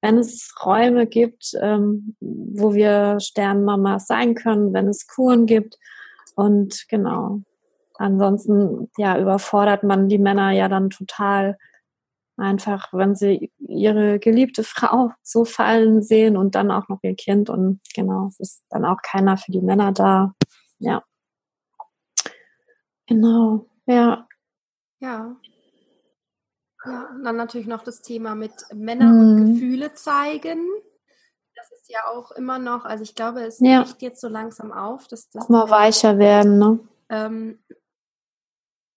wenn es Räume gibt, ähm, wo wir Sternmamas sein können, wenn es Kuren gibt und genau, Ansonsten, ja, überfordert man die Männer ja dann total einfach, wenn sie ihre geliebte Frau so fallen sehen und dann auch noch ihr Kind und genau, es ist dann auch keiner für die Männer da. Ja. Genau, ja. Ja. Ja, und dann natürlich noch das Thema mit Männer mhm. und Gefühle zeigen. Das ist ja auch immer noch, also ich glaube, es ja. jetzt so langsam auf, dass das mal weicher werden, ne? Ähm,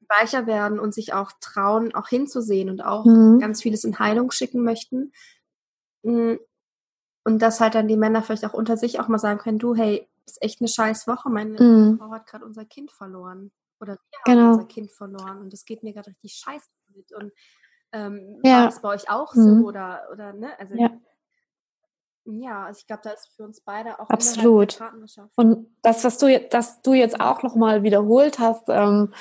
weicher werden und sich auch trauen, auch hinzusehen und auch mhm. ganz vieles in Heilung schicken möchten. Mm, und dass halt dann die Männer vielleicht auch unter sich auch mal sagen können, du, hey, ist echt eine scheiß Woche, meine mhm. Frau hat gerade unser Kind verloren. Oder wir genau. haben unser Kind verloren und das geht mir gerade richtig scheiße mit. Und Ähm, ja. War es bei euch auch mhm. so oder, oder ne? Also, ja. Ja, also ich glaube, da ist für uns beide auch absolut. Und das, was du, das du jetzt auch noch mal wiederholt hast, ähm,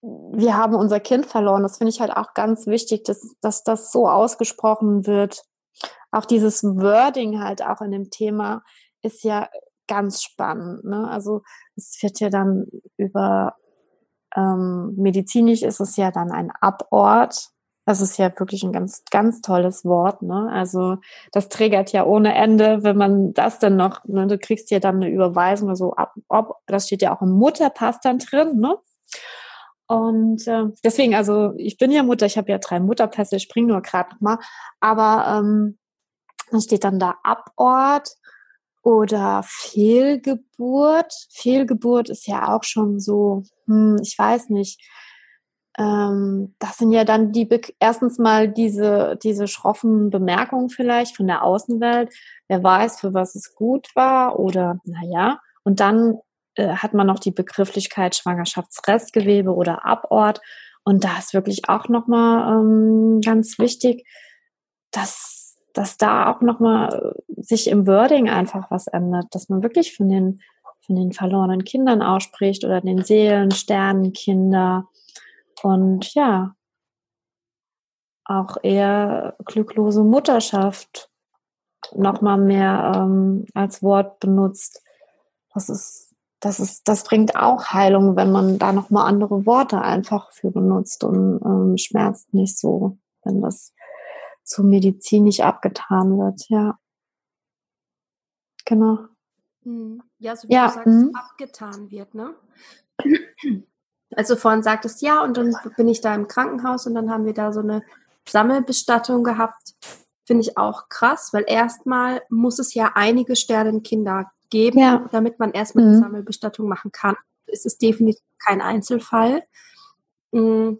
wir haben unser Kind verloren. Das finde ich halt auch ganz wichtig, dass, dass das so ausgesprochen wird. Auch dieses Wording halt auch in dem Thema ist ja ganz spannend. Ne? Also es wird ja dann über ähm, medizinisch ist es ja dann ein Abort. Das ist ja wirklich ein ganz, ganz tolles Wort. Ne? Also das triggert ja ohne Ende, wenn man das dann noch, ne, du kriegst ja dann eine Überweisung oder so ab, ob, das steht ja auch im Mutterpass dann drin, ne? Und äh, deswegen, also ich bin ja Mutter, ich habe ja drei Mutterpässe, ich springe nur gerade mal, aber ähm, dann steht dann da Abort oder Fehlgeburt. Fehlgeburt ist ja auch schon so, hm, ich weiß nicht. Ähm, das sind ja dann die erstens mal diese diese schroffen Bemerkungen vielleicht von der Außenwelt. Wer weiß, für was es gut war oder naja. Und dann äh, hat man noch die Begrifflichkeit Schwangerschaftsrestgewebe oder Abort. Und da ist wirklich auch nochmal ähm, ganz wichtig, dass dass da auch nochmal sich im Wording einfach was ändert, dass man wirklich von den, von den verlorenen Kindern ausspricht oder den Seelen, Sternenkinder und ja, auch eher glücklose Mutterschaft nochmal mehr ähm, als Wort benutzt. Das ist, das ist, das bringt auch Heilung, wenn man da nochmal andere Worte einfach für benutzt und ähm, schmerzt nicht so, wenn das so medizinisch abgetan wird, ja. Genau. Hm. Ja, so wie ja. du sagst, mhm. abgetan wird, ne? Also vorhin sagtest, ja, und dann bin ich da im Krankenhaus und dann haben wir da so eine Sammelbestattung gehabt. Finde ich auch krass, weil erstmal muss es ja einige Sternenkinder geben, ja. damit man erstmal mhm. eine Sammelbestattung machen kann. Es ist definitiv kein Einzelfall. Hm.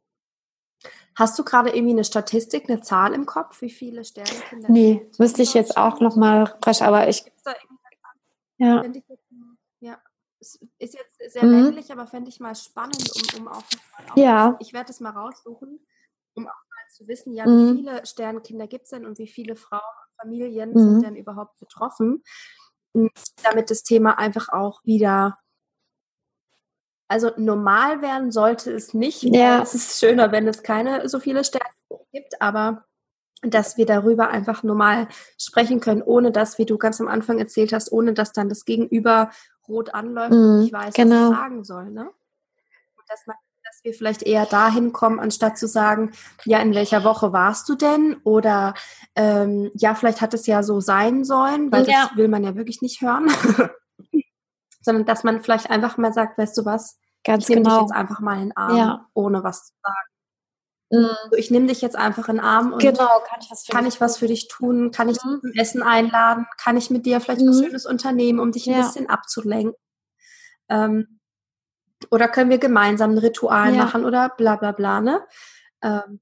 Hast du gerade irgendwie eine Statistik, eine Zahl im Kopf, wie viele Sternenkinder? Nee, müsste ich jetzt auch noch mal rasch, aber ich. Ja. Ich, ja. Es ist jetzt sehr mhm. männlich, aber fände ich mal spannend, um, um auch, auch Ja. Ich werde es mal raussuchen, um auch mal zu wissen, ja, mhm. wie viele Sternenkinder gibt es denn und wie viele Frauen und Familien mhm. sind denn überhaupt betroffen, damit das Thema einfach auch wieder also normal werden sollte es nicht. Ja. Es ist schöner, wenn es keine so viele Sterne gibt, aber dass wir darüber einfach normal sprechen können, ohne dass, wie du ganz am Anfang erzählt hast, ohne dass dann das Gegenüber rot anläuft mm, und mhm, nicht weiß, genau. was es sagen soll. Ne? Und dass, man, dass wir vielleicht eher dahin kommen, anstatt zu sagen, ja, in welcher Woche warst du denn? Oder ähm, ja, vielleicht hat es ja so sein sollen, weil ja. das will man ja wirklich nicht hören. sondern dass man vielleicht einfach mal sagt, weißt du was, Ganz ich nehme genau. dich jetzt einfach mal in den Arm, ja. ohne was zu sagen. Mhm. Also ich nehme dich jetzt einfach in den Arm und genau, kann ich was für, kann dich, ich was für dich tun? Kann ich mhm. zum Essen einladen? Kann ich mit dir vielleicht mhm. was Schönes unternehmen, um dich ein ja. bisschen abzulenken? Ähm, oder können wir gemeinsam ein Ritual ja. machen oder bla bla bla, ne? Ähm,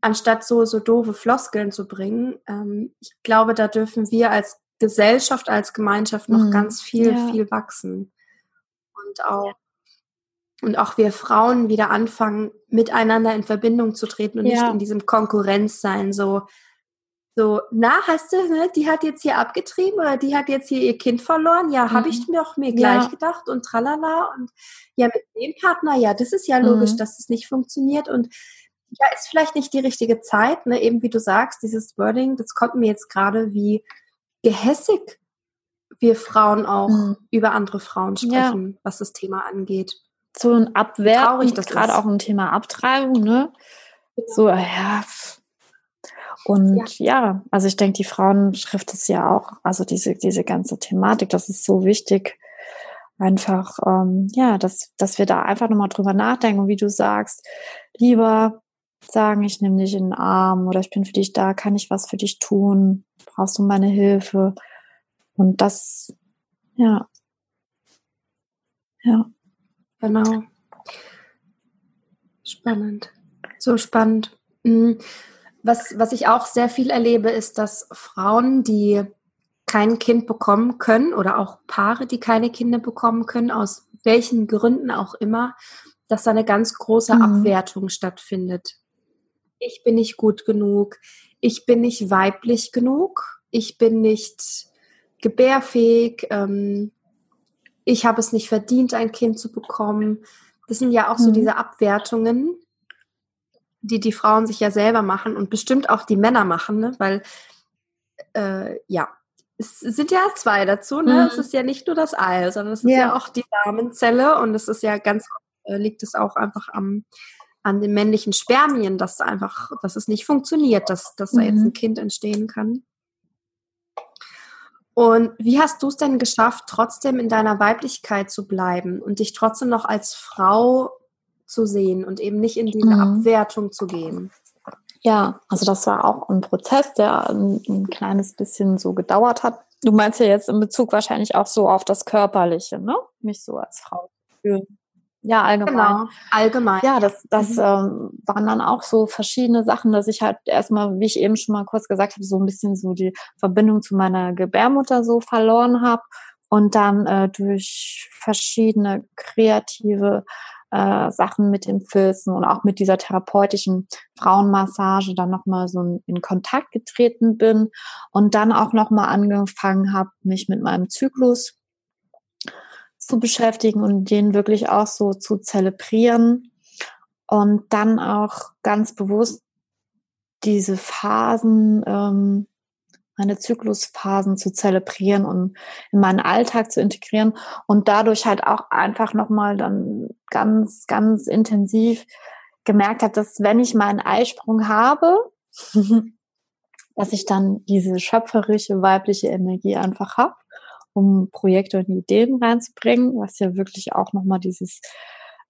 anstatt so, so doofe Floskeln zu bringen. Ähm, ich glaube, da dürfen wir als Gesellschaft, als Gemeinschaft noch mhm. ganz viel, ja. viel wachsen. Und auch, und auch wir Frauen wieder anfangen, miteinander in Verbindung zu treten und ja. nicht in diesem Konkurrenzsein, so, so, na, hast du, ne, die hat jetzt hier abgetrieben oder die hat jetzt hier ihr Kind verloren? Ja, mhm. habe ich mir auch mir gleich ja. gedacht und tralala und ja, mit dem Partner, ja, das ist ja logisch, mhm. dass es nicht funktioniert und ja, ist vielleicht nicht die richtige Zeit, ne, eben wie du sagst, dieses Wording, das kommt mir jetzt gerade wie gehässig wir Frauen auch mhm. über andere Frauen sprechen, ja. was das Thema angeht. So ein Abwehr, Traurig, das gerade auch ein Thema Abtreibung, ne? So, ja. Und ja. ja, also ich denke, die Frauen trifft es ja auch, also diese, diese ganze Thematik, das ist so wichtig, einfach, ähm, ja, dass, dass wir da einfach nochmal drüber nachdenken, wie du sagst, lieber sagen, ich nehme dich in den Arm oder ich bin für dich da, kann ich was für dich tun, brauchst du meine Hilfe? Und das, ja. Ja. Genau. Spannend. So spannend. Mhm. Was, was ich auch sehr viel erlebe, ist, dass Frauen, die kein Kind bekommen können oder auch Paare, die keine Kinder bekommen können, aus welchen Gründen auch immer, dass da eine ganz große mhm. Abwertung stattfindet ich bin nicht gut genug, ich bin nicht weiblich genug, ich bin nicht gebärfähig, ähm, ich habe es nicht verdient, ein Kind zu bekommen. Das sind ja auch so mhm. diese Abwertungen, die die Frauen sich ja selber machen und bestimmt auch die Männer machen, ne? weil äh, ja, es sind ja zwei dazu, ne? Mhm. Es ist ja nicht nur das Ei, sondern es ist ja, ja auch die Samenzelle und es ist ja ganz äh, liegt es auch einfach am an den männlichen Spermien, dass einfach, dass es nicht funktioniert, dass, dass da jetzt ein mhm. Kind entstehen kann. Und wie hast du es denn geschafft, trotzdem in deiner Weiblichkeit zu bleiben und dich trotzdem noch als Frau zu sehen und eben nicht in diese mhm. Abwertung zu gehen? Ja, also das war auch ein Prozess, der ein, ein, kleines bisschen so gedauert hat. Du meinst ja jetzt in Bezug wahrscheinlich auch so auf das Körperliche, ne? Mich so als Frau fühlen. Ja, allgemein. Genau, allgemein. Ja, das, das mhm. ähm, waren dann auch so verschiedene Sachen, dass ich halt erstmal, wie ich eben schon mal kurz gesagt habe, so ein bisschen so die Verbindung zu meiner Gebärmutter so verloren habe und dann äh, durch verschiedene kreative äh, Sachen mit den Filzen und auch mit dieser therapeutischen Frauenmassage dann nochmal so in Kontakt getreten bin und dann auch nochmal angefangen habe, mich mit meinem Zyklus zu beschäftigen und den wirklich auch so zu zelebrieren. Und dann auch ganz bewusst diese Phasen, ähm, meine Zyklusphasen zu zelebrieren und in meinen Alltag zu integrieren und dadurch halt auch einfach nochmal dann ganz, ganz intensiv gemerkt habe, dass wenn ich meinen Eisprung habe, dass ich dann diese schöpferische weibliche Energie einfach habe um Projekte und Ideen reinzubringen, was ja wirklich auch nochmal dieses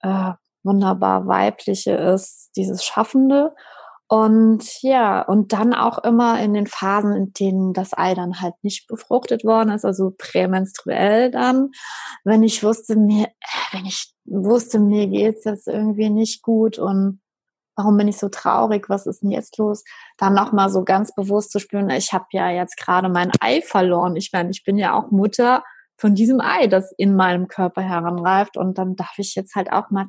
äh, wunderbar weibliche ist, dieses Schaffende. Und ja, und dann auch immer in den Phasen, in denen das Ei dann halt nicht befruchtet worden ist, also prämenstruell dann, wenn ich wusste, mir, wenn ich wusste, mir geht's jetzt irgendwie nicht gut und warum bin ich so traurig, was ist denn jetzt los? Dann nochmal so ganz bewusst zu spüren, ich habe ja jetzt gerade mein Ei verloren. Ich meine, ich bin ja auch Mutter von diesem Ei, das in meinem Körper heranreift und dann darf ich jetzt halt auch mal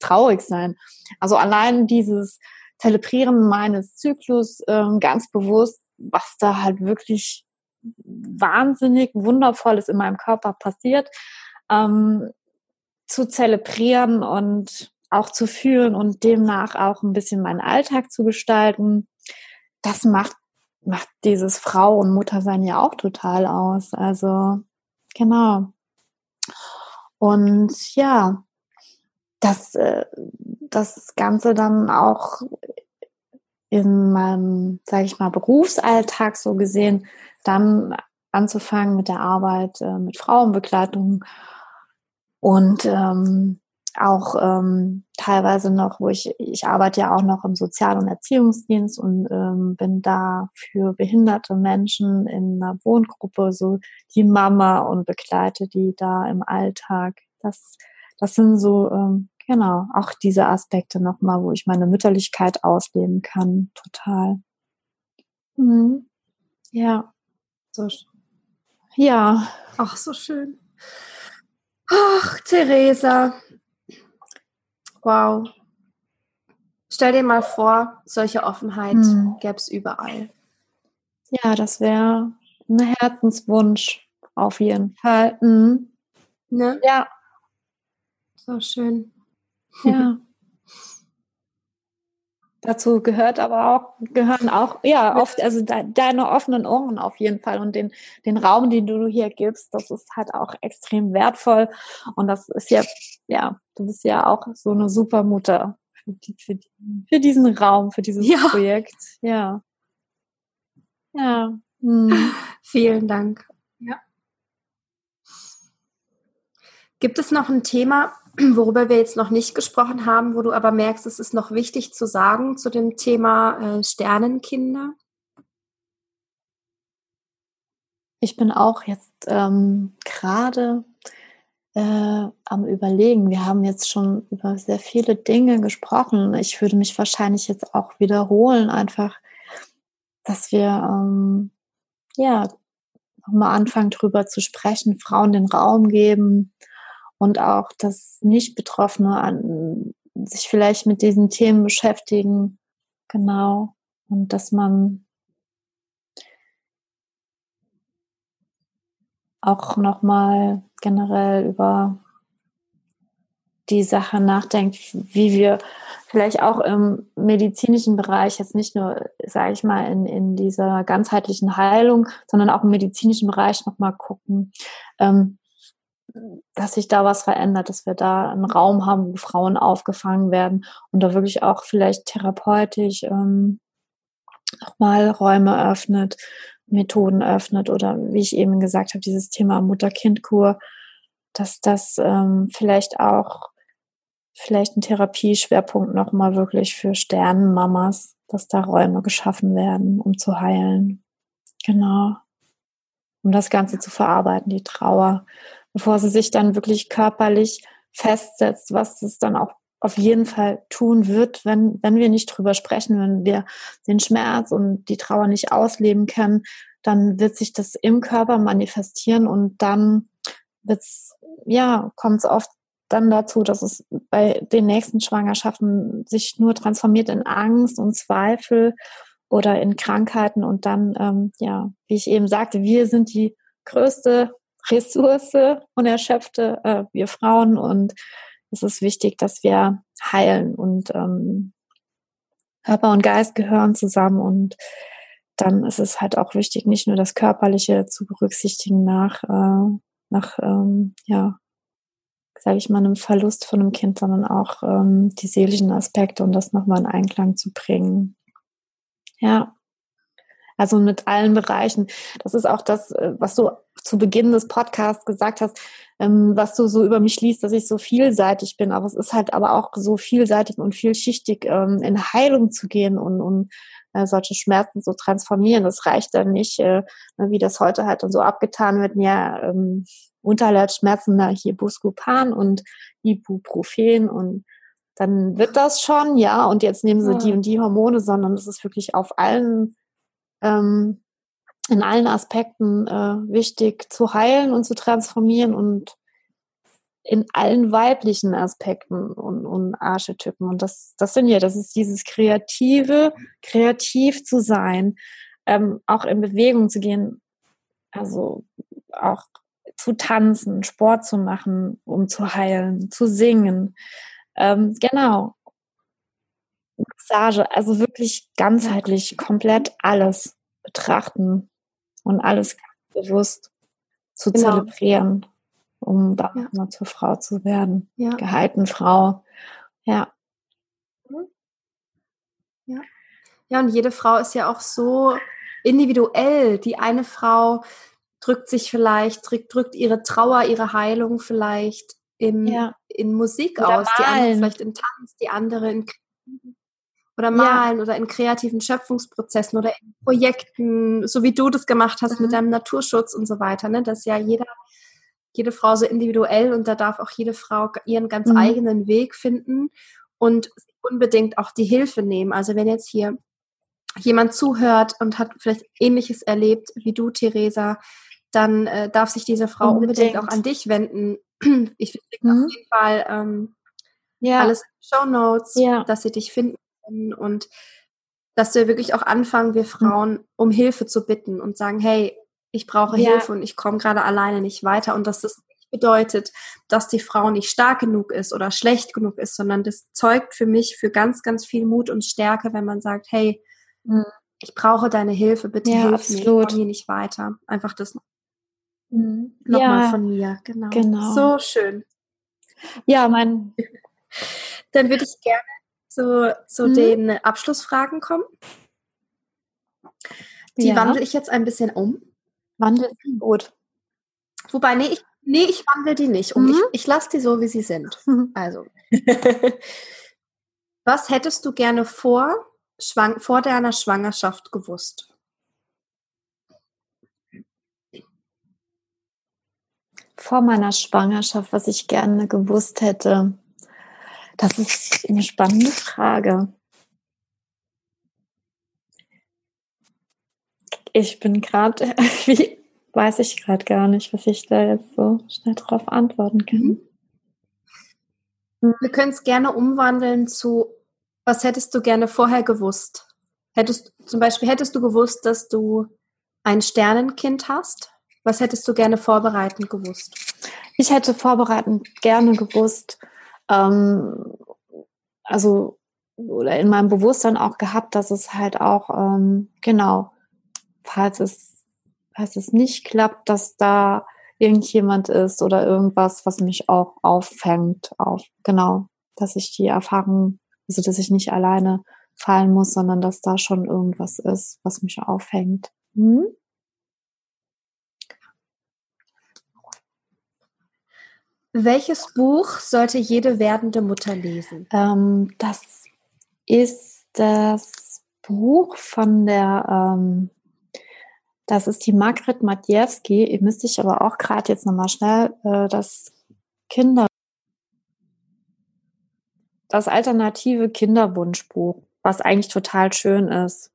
traurig sein. Also allein dieses Zelebrieren meines Zyklus äh, ganz bewusst, was da halt wirklich wahnsinnig wundervolles in meinem Körper passiert, ähm, zu zelebrieren und auch zu fühlen und demnach auch ein bisschen meinen Alltag zu gestalten, das macht, macht dieses Frau und Muttersein ja auch total aus. Also, genau. Und ja, das, äh, das Ganze dann auch in meinem, sage ich mal, Berufsalltag so gesehen, dann anzufangen mit der Arbeit äh, mit Frauenbegleitung und ähm, auch ähm, teilweise noch, wo ich, ich arbeite ja auch noch im Sozial- und Erziehungsdienst und ähm, bin da für behinderte Menschen in einer Wohngruppe so die Mama und begleite die da im Alltag. Das, das sind so, ähm, genau, auch diese Aspekte nochmal, wo ich meine Mütterlichkeit ausleben kann. Total. Mhm. Ja. So. Ja. Ach, so schön. Ach, Theresa, Wow. Stell dir mal vor, solche Offenheit hm. gäbe es überall. Ja, das wäre ein Herzenswunsch auf jeden Fall. Mhm. Ne? Ja. So schön. Ja. Dazu gehört aber auch, gehören auch, ja, oft, also de, deine offenen Ohren auf jeden Fall und den, den Raum, den du hier gibst, das ist halt auch extrem wertvoll. Und das ist ja, ja, du bist ja auch so eine super Mutter für, die, für, die, für diesen Raum, für dieses ja. Projekt. Ja. Ja. Hm. Vielen Dank. Ja. Gibt es noch ein Thema, worüber wir jetzt noch nicht gesprochen haben, wo du aber merkst, es ist noch wichtig zu sagen zu dem Thema äh, Sternenkinder? Ich bin auch jetzt ähm, gerade äh, am Überlegen. Wir haben jetzt schon über sehr viele Dinge gesprochen. Ich würde mich wahrscheinlich jetzt auch wiederholen, einfach, dass wir ähm, ja nochmal anfangen, drüber zu sprechen, Frauen den Raum geben, und auch, dass Nicht-Betroffene an, sich vielleicht mit diesen Themen beschäftigen genau. Und dass man auch nochmal generell über die Sache nachdenkt, wie wir vielleicht auch im medizinischen Bereich jetzt nicht nur, sage ich mal, in, in dieser ganzheitlichen Heilung, sondern auch im medizinischen Bereich nochmal gucken, ähm, dass sich da was verändert, dass wir da einen Raum haben, wo Frauen aufgefangen werden und da wirklich auch vielleicht therapeutisch ähm, nochmal Räume öffnet, Methoden öffnet oder wie ich eben gesagt habe, dieses Thema Mutter-Kind-Kur, dass das ähm, vielleicht auch vielleicht ein Therapieschwerpunkt nochmal wirklich für Sternenmamas, dass da Räume geschaffen werden, um zu heilen. Genau. Um das Ganze zu verarbeiten, die Trauer, bevor sie sich dann wirklich körperlich festsetzt, was es dann auch auf jeden Fall tun wird, wenn, wenn wir nicht drüber sprechen, wenn wir den Schmerz und die Trauer nicht ausleben können, dann wird sich das im Körper manifestieren und dann wird's, ja, kommt es oft dann dazu, dass es bei den nächsten Schwangerschaften sich nur transformiert in Angst und Zweifel oder in Krankheiten und dann, ähm, ja, wie ich eben sagte, wir sind die größte Ressource, unerschöpfte, äh, wir Frauen und es ist wichtig, dass wir heilen und ähm, Körper und Geist gehören zusammen und dann ist es halt auch wichtig, nicht nur das Körperliche zu berücksichtigen nach, äh, nach ähm, ja, sage ich mal, einem Verlust von einem Kind, sondern auch ähm, die seelischen Aspekte und das nochmal in Einklang zu bringen. Ja. Also mit allen Bereichen. Das ist auch das, äh, was du zu Beginn des Podcasts gesagt hast, ähm, was du so über mich liest, dass ich so vielseitig bin. Aber es ist halt aber auch so vielseitig und vielschichtig, ähm, in Heilung zu gehen und, und äh, solche Schmerzen zu transformieren. Das reicht dann nicht, äh, wie das heute halt dann so abgetan wird, ja, ähm, Unterleibsschmerzen, da hier Buscopan und Ibuprofen und dann wird das schon, ja, und jetzt nehmen sie ja. die und die Hormone, sondern es ist wirklich auf allen ähm, in allen Aspekten äh, wichtig zu heilen und zu transformieren und in allen weiblichen Aspekten und, und Archetypen. Und das, das sind ja, das ist dieses Kreative, kreativ zu sein, ähm, auch in Bewegung zu gehen, also auch zu tanzen, Sport zu machen, um zu heilen, zu singen. Ähm, genau. Massage, also wirklich ganzheitlich, komplett alles betrachten und alles bewusst zu genau. zelebrieren, um da ja. mal zur Frau zu werden. Ja. Gehalten Frau. Ja. Mhm. Ja. Ja, und jede Frau ist ja auch so individuell. Die eine Frau drückt sich vielleicht, drückt, drückt ihre Trauer, ihre Heilung vielleicht in, ja. in Musik oder aus, malen. die andere vielleicht in Tanz, die andere in oder malen ja. oder in kreativen Schöpfungsprozessen oder in Projekten, so wie du das gemacht hast mhm. mit deinem Naturschutz und so weiter. Ne? Das ist ja jeder, jede Frau so individuell und da darf auch jede Frau ihren ganz mhm. eigenen Weg finden und unbedingt auch die Hilfe nehmen. Also wenn jetzt hier jemand zuhört und hat vielleicht Ähnliches erlebt wie du, Theresa, dann äh, darf sich diese Frau unbedingt. unbedingt, auch an dich wenden. Ich finde mhm. auf jeden Fall ähm, ja. alles Show Notes, ja. dass sie dich finden können und dass wir wirklich auch anfangen, wir mhm. Frauen um Hilfe zu bitten und sagen, hey, ich brauche ja. Hilfe und ich komme gerade alleine nicht weiter und dass das nicht bedeutet, dass die Frau nicht stark genug ist oder schlecht genug ist, sondern das zeugt für mich für ganz, ganz viel Mut und Stärke, wenn man sagt, hey, mhm. ich brauche deine Hilfe, bitte ja, hilf absolut. mir, ich komme hier nicht weiter. Einfach das mhm. nochmal ja, von mir, genau. genau. So schön. Ja, mein. Dann würde ich gerne zu, zu mhm. den Abschlussfragen kommen. Die ja. wandle ich jetzt ein bisschen um. Wandel gut. Wobei, nee, ich, nee, ich wandle die nicht um. Mhm. Ich, ich lasse die so, wie sie sind. Mhm. Also. Was hättest du gerne vor, schwang, vor deiner Schwangerschaft gewusst? Vor meiner Schwangerschaft, was ich gerne gewusst hätte. Das ist eine spannende Frage. Ich bin gerade, wie weiß ich gerade gar nicht, was ich da jetzt so schnell drauf antworten kann. Mhm. Wir können es gerne umwandeln zu, Was hättest du gerne vorher gewusst? Hättest zum Beispiel hättest du gewusst, dass du ein Sternenkind hast? Was hättest du gerne vorbereitend gewusst? Ich hätte vorbereitend gerne gewusst, ähm, also oder in meinem Bewusstsein auch gehabt, dass es halt auch ähm, genau, falls es falls es nicht klappt, dass da irgendjemand ist oder irgendwas, was mich auch auffängt, auf genau, dass ich die Erfahrung, also dass ich nicht alleine fallen muss, sondern dass da schon irgendwas ist, was mich aufhängt. Hm? Welches Buch sollte jede werdende Mutter lesen? Ähm, das ist das Buch von der, ähm, das ist die Margret Matjewski. Ihr müsst ich aber auch gerade jetzt nochmal schnell äh, das Kinder, das alternative Kinderwunschbuch, was eigentlich total schön ist.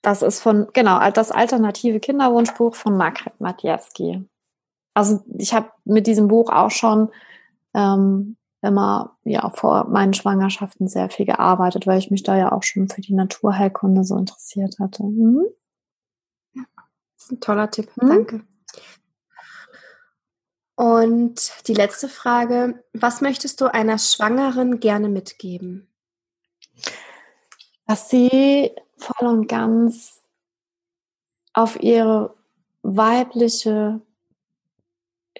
Das ist von, genau, das alternative Kinderwunschbuch von Margret Matjewski also ich habe mit diesem Buch auch schon ähm, immer ja vor meinen Schwangerschaften sehr viel gearbeitet, weil ich mich da ja auch schon für die Naturheilkunde so interessiert hatte. Mhm. Ja, toller Tipp, mhm. danke. Und die letzte Frage, was möchtest du einer Schwangeren gerne mitgeben? Dass sie voll und ganz auf ihre weibliche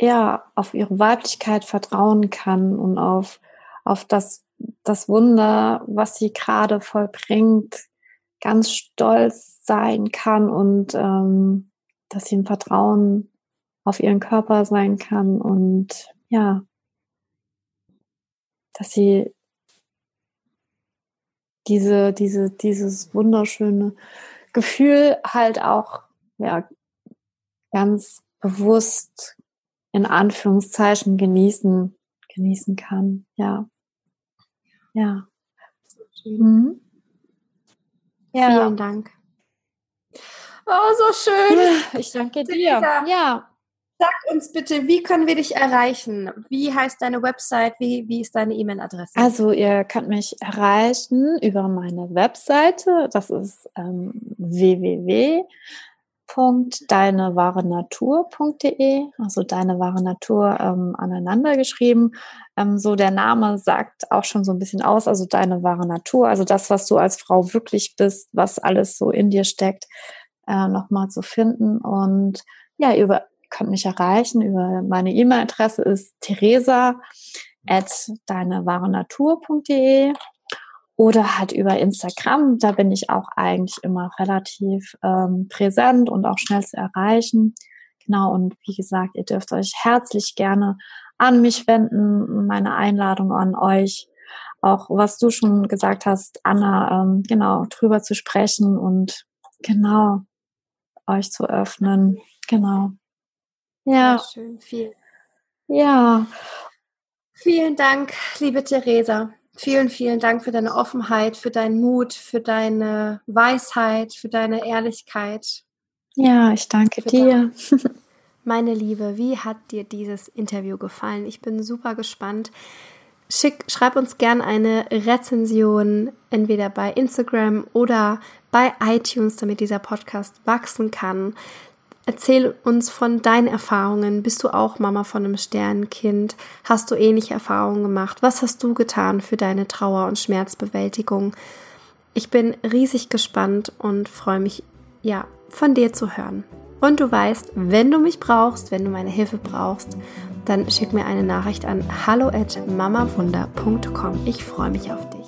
ja, auf ihre Weiblichkeit vertrauen kann und auf, auf das, das Wunder, was sie gerade vollbringt, ganz stolz sein kann und ähm, dass sie im Vertrauen auf ihren Körper sein kann und ja, dass sie diese, diese, dieses wunderschöne Gefühl halt auch ja, ganz bewusst in Anführungszeichen genießen, genießen kann. Ja. Ja. Mhm. ja. Vielen Dank. Oh, so schön. Ich danke dir. Ja. Sag uns bitte, wie können wir dich erreichen? Wie heißt deine Website? Wie, wie ist deine E-Mail-Adresse? Also ihr könnt mich erreichen über meine Webseite. Das ist ähm, www www.deinewahrenatur.de, also deine wahre Natur ähm, aneinander geschrieben. Ähm, so der Name sagt auch schon so ein bisschen aus, also deine wahre Natur, also das, was du als Frau wirklich bist, was alles so in dir steckt, äh, nochmal zu finden. Und ja, ihr könnt mich erreichen über meine E-Mail-Adresse ist theresa at deinewahrenatur.de oder halt über Instagram. Da bin ich auch eigentlich immer relativ ähm, präsent und auch schnell zu erreichen. Genau, und wie gesagt, ihr dürft euch herzlich gerne an mich wenden. Meine Einladung an euch, auch was du schon gesagt hast, Anna, ähm, genau, drüber zu sprechen und genau euch zu öffnen. Genau. Ja. Sehr schön, viel. Ja. Vielen Dank, liebe Theresa. Vielen, vielen Dank für deine Offenheit, für deinen Mut, für deine Weisheit, für deine Ehrlichkeit. Ja, ich danke dir. Meine Liebe, wie hat dir dieses Interview gefallen? Ich bin super gespannt. Schick, schreib uns gern eine Rezension, entweder bei Instagram oder bei iTunes, damit dieser Podcast wachsen kann. Erzähl uns von deinen Erfahrungen. Bist du auch Mama von einem Sternenkind? Hast du ähnliche Erfahrungen gemacht? Was hast du getan für deine Trauer- und Schmerzbewältigung? Ich bin riesig gespannt und freue mich, ja, von dir zu hören. Und du weißt, wenn du mich brauchst, wenn du meine Hilfe brauchst, dann schick mir eine Nachricht an hallo at mamawunder.com. Ich freue mich auf dich.